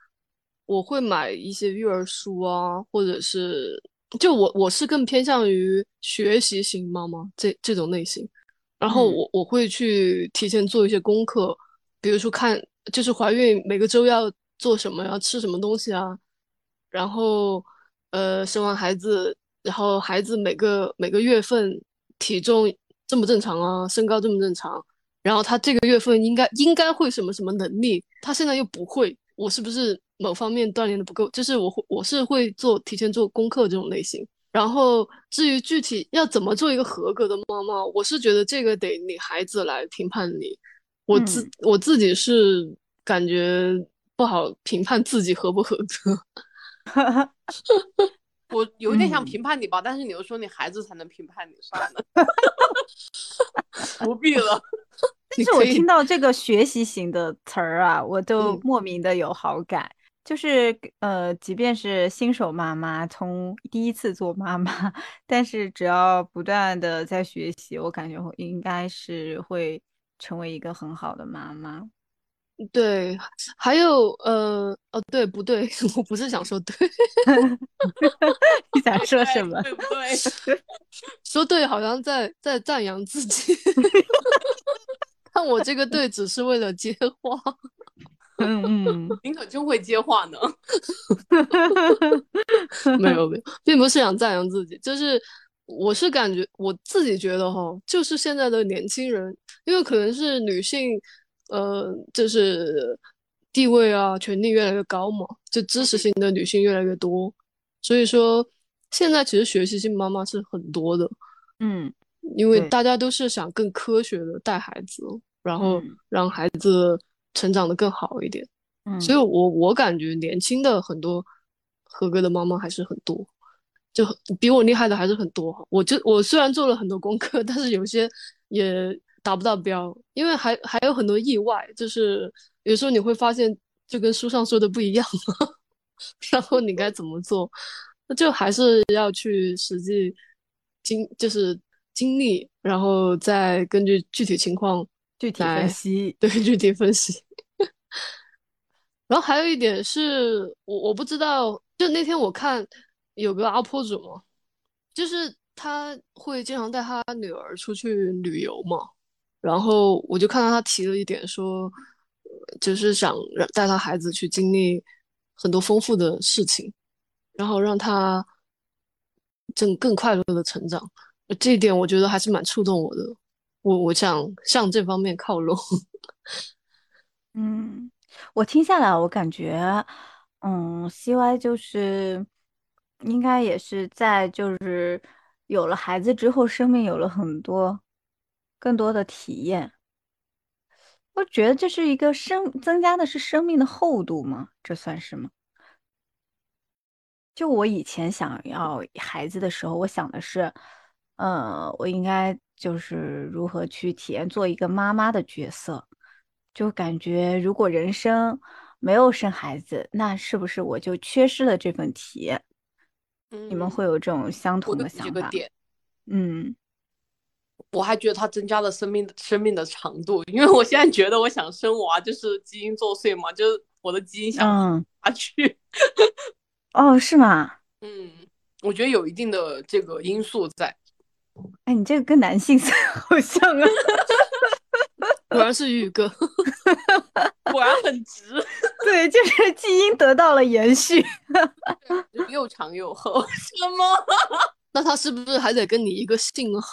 我会买一些育儿书啊，或者是就我我是更偏向于学习型妈妈这这种类型，然后我我会去提前做一些功课，比如说看就是怀孕每个周要。做什么要吃什么东西啊？然后，呃，生完孩子，然后孩子每个每个月份体重正不正常啊？身高正不正常？然后他这个月份应该应该会什么什么能力？他现在又不会，我是不是某方面锻炼的不够？就是我会我是会做提前做功课这种类型。然后至于具体要怎么做一个合格的妈妈，我是觉得这个得你孩子来评判你。我自我自己是感觉。不好评判自己合不合格，我有点想评判你吧，但是你又说你孩子才能评判你，算了，不必了。但是我听到这个学习型的词儿啊，我都莫名的有好感。就是呃，即便是新手妈妈，从第一次做妈妈，但是只要不断的在学习，我感觉应该是会成为一个很好的妈妈。对，还有呃，哦，对不对？我不是想说对，你想说什么？对不对？说对，好像在在赞扬自己。但我这个对只是为了接话。嗯嗯，您可真会接话呢。没有没有，并不是想赞扬自己，就是我是感觉我自己觉得哈，就是现在的年轻人，因为可能是女性。呃，就是地位啊，权力越来越高嘛，就知识型的女性越来越多，所以说现在其实学习性妈妈是很多的，嗯，因为大家都是想更科学的带孩子，然后让孩子成长的更好一点，嗯，所以我我感觉年轻的很多合格的妈妈还是很多，就比我厉害的还是很多。我就我虽然做了很多功课，但是有些也。达不到标，因为还还有很多意外，就是有时候你会发现就跟书上说的不一样，然后你该怎么做，那就还是要去实际经就是经历，然后再根据具体情况具体分析，对具体分析。然后还有一点是我我不知道，就那天我看有个阿婆主嘛，就是他会经常带他女儿出去旅游嘛。然后我就看到他提了一点，说就是想让带他孩子去经历很多丰富的事情，然后让他正更快乐的成长。这一点我觉得还是蛮触动我的。我我想向这方面靠拢。嗯，我听下来，我感觉，嗯，C Y 就是应该也是在就是有了孩子之后，生命有了很多。更多的体验，我觉得这是一个生增加的是生命的厚度吗？这算是吗？就我以前想要孩子的时候，我想的是，呃，我应该就是如何去体验做一个妈妈的角色，就感觉如果人生没有生孩子，那是不是我就缺失了这份体验？嗯你们会有这种相同的想法？嗯。我还觉得它增加了生命的生命的长度，因为我现在觉得我想生娃就是基因作祟嘛，就是我的基因想下去。哦，是吗？嗯，我觉得有一定的这个因素在。哎，你这个跟男性 好像啊，果然是宇哥，果然很直。对，就是基因得到了延续，又长又厚。什么？那他是不是还得跟你一个姓啊？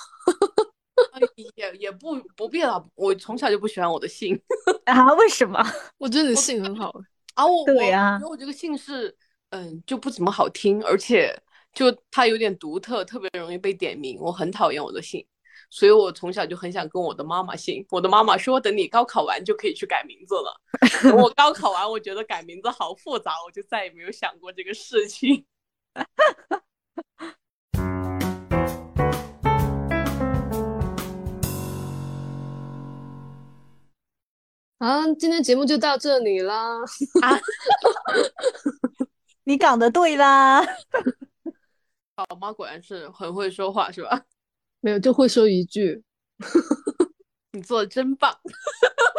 也也不不必了，我从小就不喜欢我的姓啊？为什么？我觉得你姓很好啊！我对呀，因为我这个姓是嗯就不怎么好听，而且就它有点独特，特别容易被点名。我很讨厌我的姓，所以我从小就很想跟我的妈妈姓。我的妈妈说，等你高考完就可以去改名字了。我高考完，我觉得改名字好复杂，我就再也没有想过这个事情。啊，今天节目就到这里啦！啊，你讲的对啦，宝妈果然是很会说话，是吧？没有，就会说一句，你做的真棒。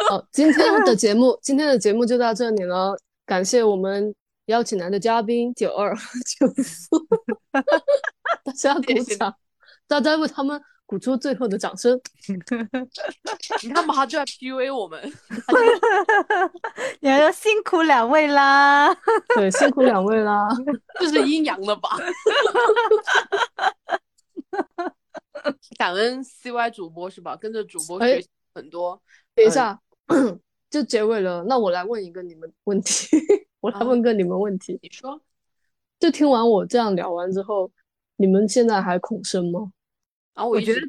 好，今天的节目，今天的节目就到这里了，感谢我们邀请来的嘉宾九二 九四，大家鼓掌，大家为他们。鼓出最后的掌声！你看嘛，他就在 PUA 我们。你要辛苦两位啦，对，辛苦两位啦，这是阴阳的吧？感恩 CY 主播是吧？跟着主播学习很多。等一下，就结尾了，那我来问一个你们问题，我来问个你们问题。你说，就听完我这样聊完之后，你们现在还恐生吗？然后我觉得，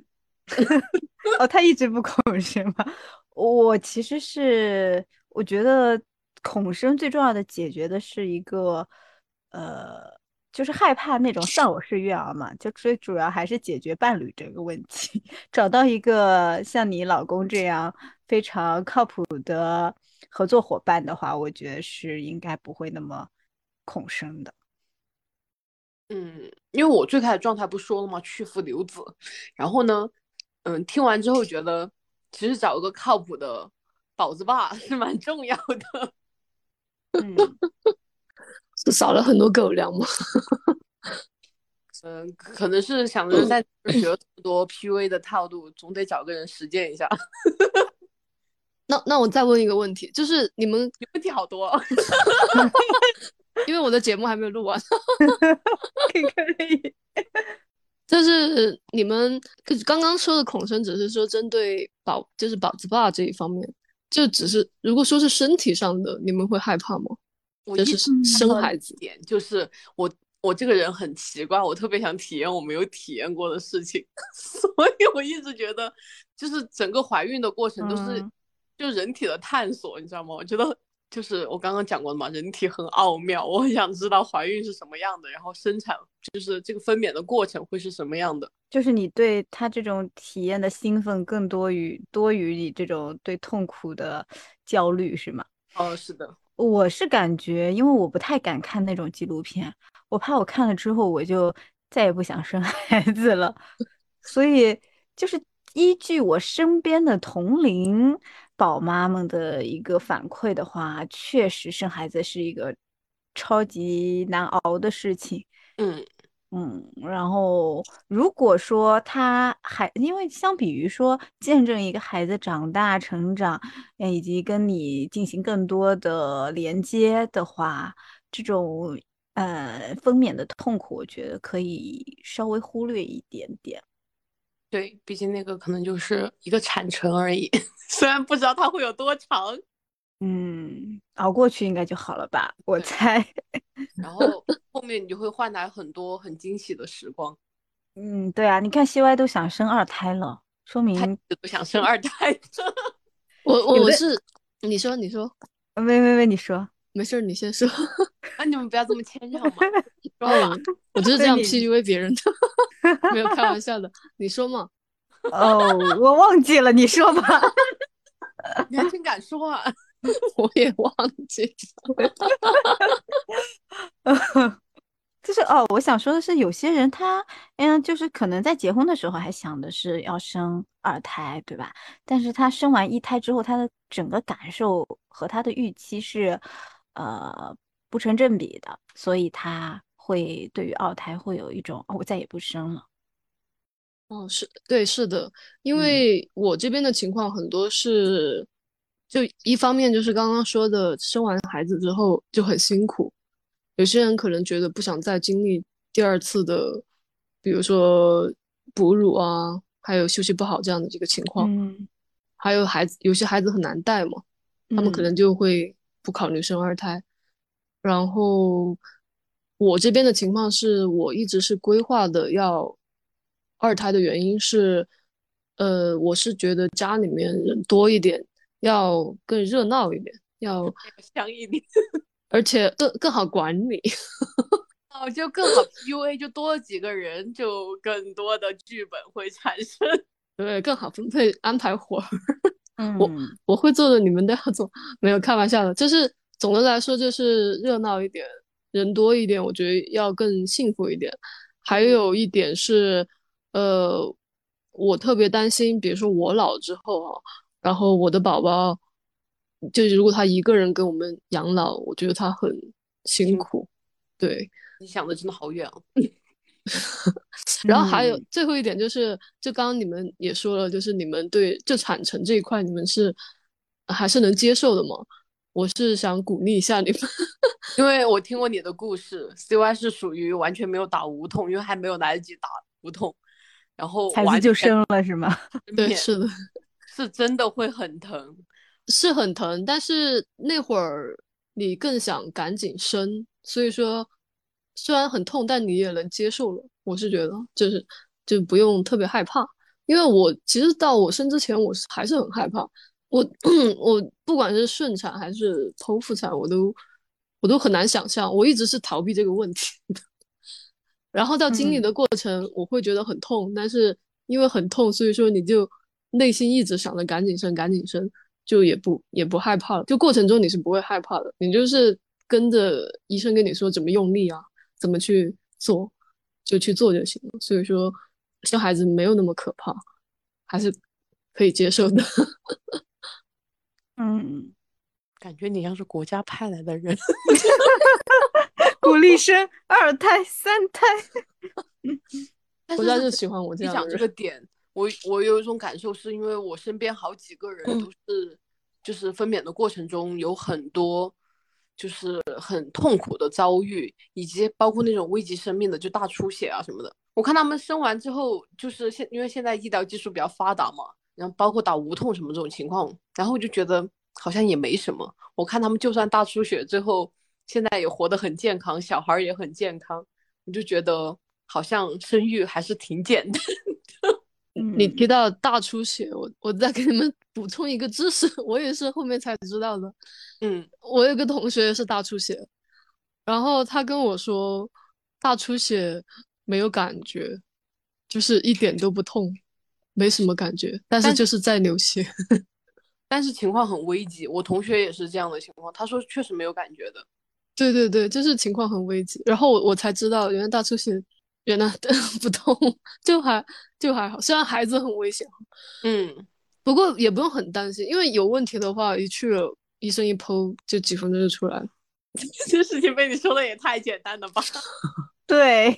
哦，他一直不恐生吗？我其实是，我觉得恐生最重要的解决的是一个，呃，就是害怕那种丧偶式育儿嘛，就最主要还是解决伴侣这个问题，找到一个像你老公这样非常靠谱的合作伙伴的话，我觉得是应该不会那么恐生的。嗯，因为我最开始状态不说了吗？去父留子，然后呢，嗯，听完之后觉得，其实找一个靠谱的宝子爸 是蛮重要的。嗯，是少了很多狗粮吗？嗯，可能是想着在 学这么多 PUA 的套路，总得找个人实践一下。那那我再问一个问题，就是你们问题好多。因为我的节目还没有录完，可 以可以。就是你们刚刚说的恐生，只是说针对宝，就是宝子爸这一方面，就只是如果说是身体上的，你们会害怕吗？就是生孩子点，就是我我这个人很奇怪，我特别想体验我没有体验过的事情，所以我一直觉得，就是整个怀孕的过程都是就人体的探索，你知道吗？我觉得。就是我刚刚讲过的嘛，人体很奥妙，我很想知道怀孕是什么样的，然后生产就是这个分娩的过程会是什么样的。就是你对他这种体验的兴奋更多于多于你这种对痛苦的焦虑，是吗？哦，是的，我是感觉，因为我不太敢看那种纪录片，我怕我看了之后我就再也不想生孩子了，所以就是依据我身边的同龄。宝妈们的一个反馈的话，确实生孩子是一个超级难熬的事情。嗯嗯，然后如果说他还因为相比于说见证一个孩子长大成长，以及跟你进行更多的连接的话，这种呃分娩的痛苦，我觉得可以稍微忽略一点点。对，毕竟那个可能就是一个产程而已，虽然不知道它会有多长，嗯，熬过去应该就好了吧，我猜。然 后后面你就会换来很多很惊喜的时光。嗯，对啊，你看西歪都想生二胎了，说明不想生二胎。我我我是你说你说，喂喂喂，你说，没事你先说。那 你们不要这么谦让嘛。哦，我就是这样 PUA 别人的，没有开玩笑的。你说嘛？哦，我忘记了，你说吧。你还真敢说啊！我也忘记了。就是哦，我想说的是，有些人他，嗯，就是可能在结婚的时候还想的是要生二胎，对吧？但是他生完一胎之后，他的整个感受和他的预期是，呃，不成正比的，所以他会对于二胎会有一种，我再也不生了。哦，是对，是的，因为我这边的情况很多是，就一方面就是刚刚说的，生完孩子之后就很辛苦。有些人可能觉得不想再经历第二次的，比如说哺乳啊，还有休息不好这样的这个情况。嗯，还有孩子，有些孩子很难带嘛，他们可能就会不考虑生二胎。然后我这边的情况是我一直是规划的要二胎的原因是，呃，我是觉得家里面人多一点，要更热闹一点，要香一点。而且更更好管理，哦，就更好 PUA，就多几个人，就更多的剧本会产生，对，更好分配安排活儿。嗯，我我会做的，你们都要做，没有开玩笑的。就是总的来说，就是热闹一点，人多一点，我觉得要更幸福一点。还有一点是，呃，我特别担心，比如说我老之后啊，然后我的宝宝。就是如果他一个人跟我们养老，我觉得他很辛苦。对，你想的真的好远哦。然后还有最后一点就是，就刚刚你们也说了，就是你们对就产程这一块，你们是还是能接受的吗？我是想鼓励一下你们，因为我听过你的故事，CY 是属于完全没有打无痛，因为还没有来得及打无痛，然后孩子就生了是吗？对，是的，是真的会很疼。是很疼，但是那会儿你更想赶紧生，所以说虽然很痛，但你也能接受了。我是觉得就是就不用特别害怕，因为我其实到我生之前，我是还是很害怕。我 我不管是顺产还是剖腹产，我都我都很难想象，我一直是逃避这个问题的。然后到经历的过程，我会觉得很痛，但是因为很痛，所以说你就内心一直想着赶紧生，赶紧生。就也不也不害怕了，就过程中你是不会害怕的，你就是跟着医生跟你说怎么用力啊，怎么去做，就去做就行了。所以说生孩子没有那么可怕，还是可以接受的。嗯，感觉你像是国家派来的人 鼓励生二胎、三胎。国家就喜欢我这样讲这个点。我我有一种感受，是因为我身边好几个人都是，就是分娩的过程中有很多，就是很痛苦的遭遇，以及包括那种危及生命的，就大出血啊什么的。我看他们生完之后，就是现因为现在医疗技术比较发达嘛，然后包括打无痛什么这种情况，然后我就觉得好像也没什么。我看他们就算大出血，最后现在也活得很健康，小孩也很健康，我就觉得好像生育还是挺简单的。你提到大出血，我我再给你们补充一个知识，我也是后面才知道的。嗯，我有个同学是大出血，然后他跟我说，大出血没有感觉，就是一点都不痛，没什么感觉，但是就是在流血，但是情况很危急。我同学也是这样的情况，他说确实没有感觉的。对对对，就是情况很危急，然后我我才知道，原来大出血。原来 不痛，就还就还好，虽然孩子很危险，嗯，不过也不用很担心，因为有问题的话，一去了医生一剖，就几分钟就出来了。这事情被你说的也太简单了吧？对，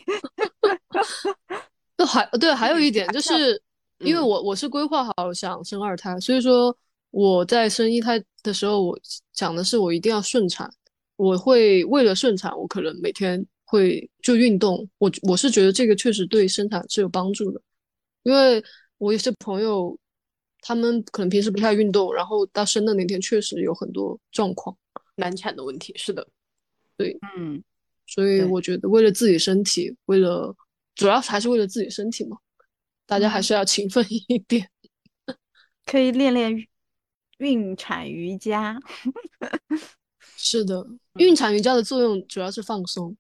那还对，还有一点就是，因为我我是规划好想生二胎，所以说我在生一胎的时候，我讲的是我一定要顺产，我会为了顺产，我可能每天。会就运动，我我是觉得这个确实对生产是有帮助的，因为我有些朋友，他们可能平时不太运动，然后到生的那天确实有很多状况，难产的问题是的，对，嗯，所以我觉得为了自己身体，为了主要还是为了自己身体嘛，大家还是要勤奋一点，可以练练孕产瑜伽。是的，孕产瑜伽的作用主要是放松。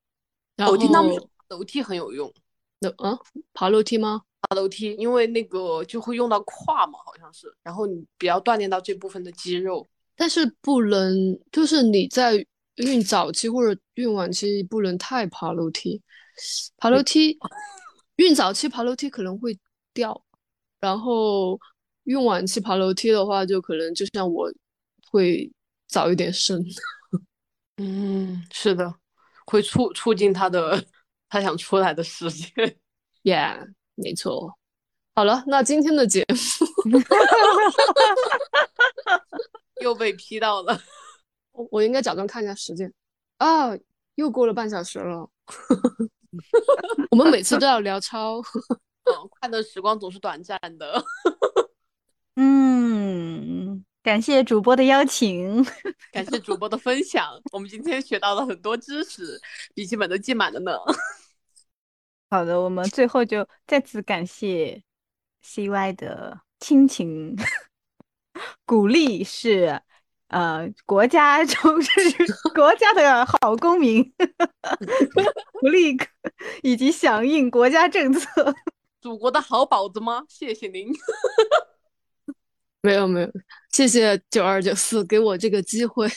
我听他们楼梯很有用。那啊，爬楼梯吗？爬楼梯，因为那个就会用到胯嘛，好像是。然后你比较锻炼到这部分的肌肉，但是不能，就是你在孕早期或者孕晚期不能太爬楼梯。爬楼梯，孕早期爬楼梯可能会掉，然后孕晚期爬楼梯的话，就可能就像我会早一点生。嗯，是的，会促促进他的 他想出来的时间。Yeah，没错。好了，那今天的节目 又被批到了。我我应该假装看一下时间啊，又过了半小时了。我们每次都要聊超，嗯，快乐时光总是短暂的。嗯，感谢主播的邀请，感谢主播的分享，我们今天学到了很多知识，笔记本都记满了呢。好的，我们最后就再次感谢 CY 的亲情鼓励是。呃，国家就是国家的好公民，鼓励以及响应国家政策，祖国的好宝子吗？谢谢您。没有没有，谢谢九二九四给我这个机会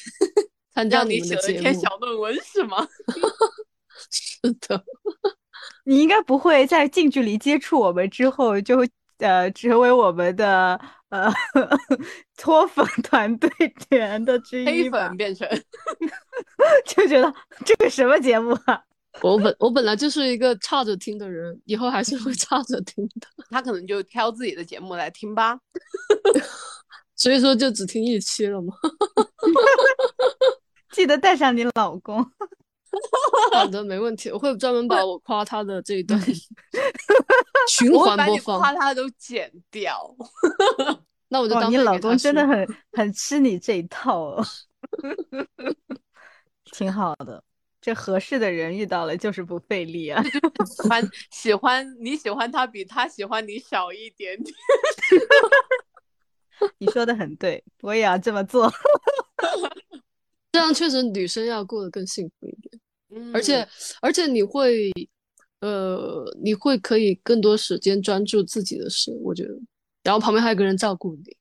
参加你们的节目。篇小论文是吗？是的。你应该不会在近距离接触我们之后就呃成为我们的。呃，脱粉 团队员的之一，黑粉变成，就觉得这个什么节目啊？我本我本来就是一个差着听的人，以后还是会差着听的。他可能就挑自己的节目来听吧，所以说就只听一期了吗？记得带上你老公。好的，没问题，我会专门把我夸他的这一段 循环播放，夸他都剪掉。那我就当你老公真的很很吃你这一套哦，挺好的。这合适的人遇到了就是不费力啊。喜欢喜欢你喜欢他比他喜欢你少一点点。你说的很对，我也要这么做。这样确实女生要过得更幸福一点。嗯，而且而且你会，呃，你会可以更多时间专注自己的事，我觉得。然后旁边还有个人照顾你，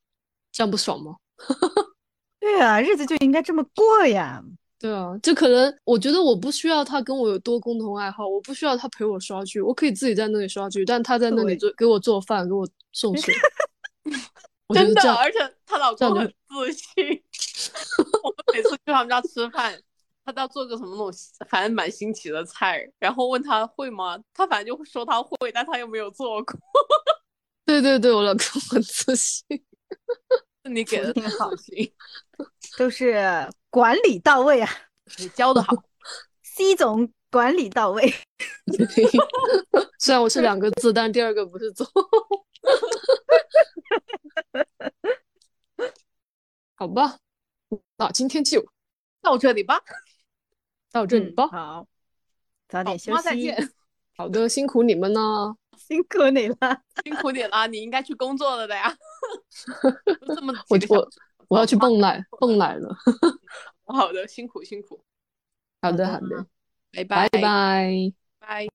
这样不爽吗？对啊，日子就应该这么过呀。对啊，就可能我觉得我不需要他跟我有多共同爱好，我不需要他陪我刷剧，我可以自己在那里刷剧，但他在那里做给我做饭，给我送水。真的，而且她老公很自信。我们每次去他们家吃饭，他都要做个什么那种反正蛮新奇的菜，然后问他会吗？他反正就说他会，但他又没有做过。对对对，我老公很自信，你给的挺好，都是管理到位啊，你教的好，C 总管理到位。虽然我是两个字，但第二个不是总。好吧，那今天就到这里吧，到这里吧。好，早点休息。再见。好的，辛苦你们了。辛苦你了，辛苦你了，你应该去工作了的呀。这么我我我要去蹦奶 蹦奶了。好的，辛苦辛苦。好的好的，拜拜拜拜拜。